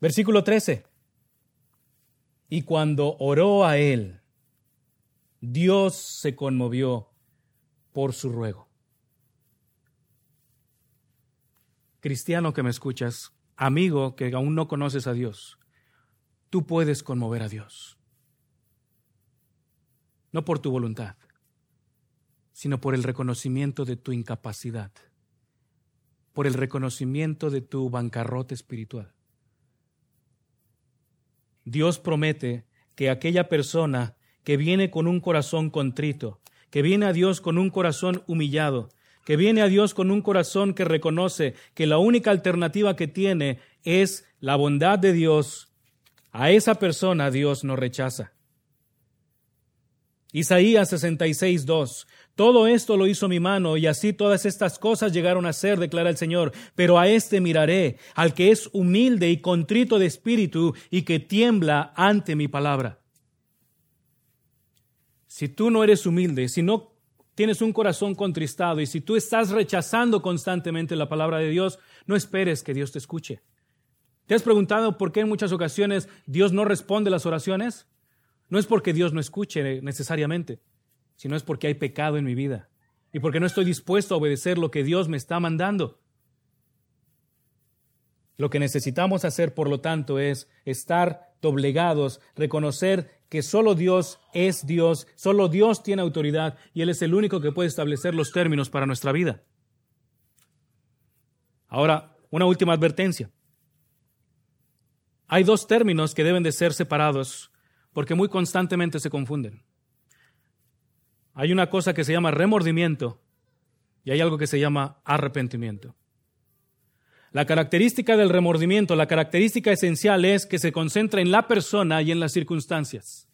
Versículo 13. Y cuando oró a él, Dios se conmovió por su ruego. Cristiano que me escuchas, amigo que aún no conoces a Dios, tú puedes conmover a Dios. No por tu voluntad, sino por el reconocimiento de tu incapacidad, por el reconocimiento de tu bancarrota espiritual. Dios promete que aquella persona que viene con un corazón contrito, que viene a Dios con un corazón humillado, que viene a Dios con un corazón que reconoce que la única alternativa que tiene es la bondad de Dios a esa persona Dios no rechaza. Isaías 66, 2. Todo esto lo hizo mi mano, y así todas estas cosas llegaron a ser, declara el Señor. Pero a este miraré, al que es humilde y contrito de espíritu, y que tiembla ante mi palabra. Si tú no eres humilde, si no tienes un corazón contristado, y si tú estás rechazando constantemente la palabra de Dios, no esperes que Dios te escuche. ¿Te has preguntado por qué en muchas ocasiones Dios no responde las oraciones? No es porque Dios no escuche necesariamente, sino es porque hay pecado en mi vida y porque no estoy dispuesto a obedecer lo que Dios me está mandando. Lo que necesitamos hacer, por lo tanto, es estar doblegados, reconocer que solo Dios es Dios, solo Dios tiene autoridad y Él es el único que puede establecer los términos para nuestra vida. Ahora, una última advertencia. hay dos términos que deben de ser separados porque muy constantemente se confunden. Hay una cosa que se llama remordimiento y hay algo que se llama arrepentimiento. La característica del remordimiento, la característica esencial es que se concentra en la persona y en las circunstancias.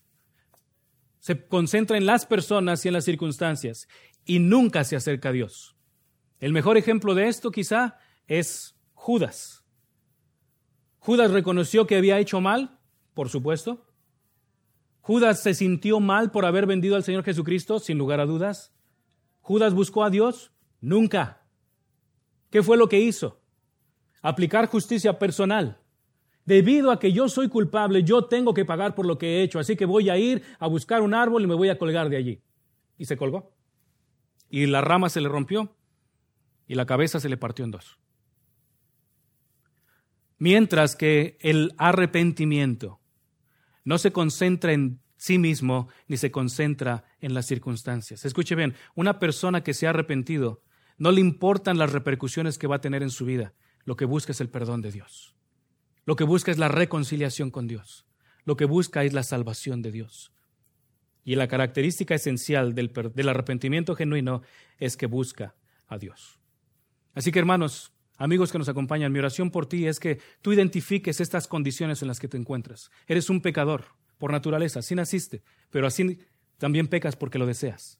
Se concentra en las personas y en las circunstancias y nunca se acerca a Dios. El mejor ejemplo de esto quizá es Judas. Judas reconoció que había hecho mal, por supuesto. Judas se sintió mal por haber vendido al Señor Jesucristo, sin lugar a dudas. Judas buscó a Dios, nunca. ¿Qué fue lo que hizo? aplicar justicia personal. Debido a que yo soy culpable, yo tengo que pagar por lo que he hecho, así que voy a ir a buscar un árbol y me voy a colgar de allí. Y se colgó. Y la rama se le rompió y la cabeza se le partió en dos. Mientras que el arrepentimiento no se concentra en sí mismo ni se concentra en las circunstancias. Escuche bien, una persona que se ha arrepentido no le importan las repercusiones que va a tener en su vida lo que busca es el perdón de Dios. Lo que busca es la reconciliación con Dios. Lo que busca es la salvación de Dios. Y la característica esencial del, arrepentimiento genuino es que busca a Dios. Así que hermanos, amigos que nos acompañan, mi oración por ti es que tú identifiques estas condiciones en las que te encuentras. Eres un pecador por naturaleza, así naciste, pero así también pecas porque lo deseas.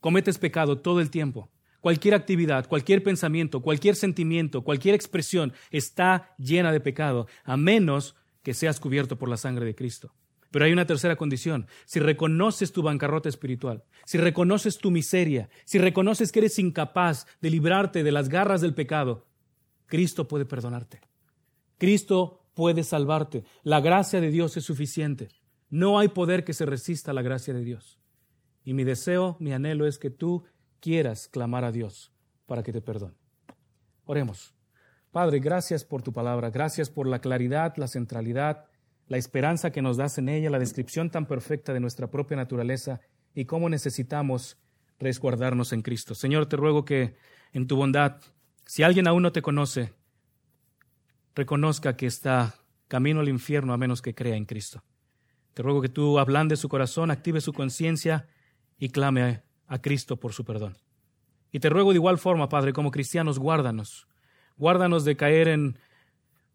Cometes pecado todo el tiempo, Cualquier actividad, cualquier pensamiento, cualquier sentimiento, cualquier expresión está llena de pecado, a menos que seas cubierto por la sangre de Cristo. Pero hay una tercera condición. Si reconoces tu bancarrota espiritual, si reconoces tu miseria, si reconoces que eres incapaz de librarte de las garras del pecado, Cristo puede perdonarte. Cristo puede salvarte. La gracia de Dios es suficiente. No hay poder que se resista a la gracia de Dios. Y mi deseo, mi anhelo es que tú quieras clamar a Dios para que te perdone. Oremos. Padre, gracias por tu palabra, gracias por la claridad, la centralidad, la esperanza que nos das en ella, la descripción tan perfecta de nuestra propia naturaleza y cómo necesitamos resguardarnos en Cristo. Señor, te ruego que en tu bondad, si alguien aún no te conoce, reconozca que está camino al infierno a menos que crea en Cristo. Te ruego que tú ablandes su corazón, active su conciencia y clame a Cristo por su perdón. Y te ruego de igual forma, Padre, como cristianos, guárdanos. Guárdanos de caer en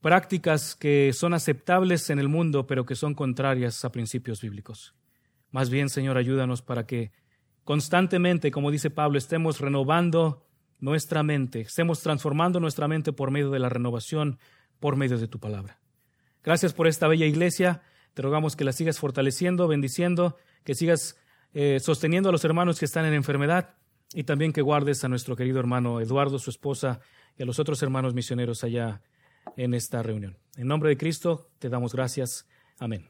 prácticas que son aceptables en el mundo, pero que son contrarias a principios bíblicos. Más bien, Señor, ayúdanos para que constantemente, como dice Pablo, estemos renovando nuestra mente, estemos transformando nuestra mente por medio de la renovación, por medio de tu palabra. Gracias por esta bella iglesia. Te rogamos que la sigas fortaleciendo, bendiciendo, que sigas eh, sosteniendo a los hermanos que están en enfermedad y también que guardes a nuestro querido hermano Eduardo, su esposa y a los otros hermanos misioneros allá en esta reunión. En nombre de Cristo te damos gracias. Amén.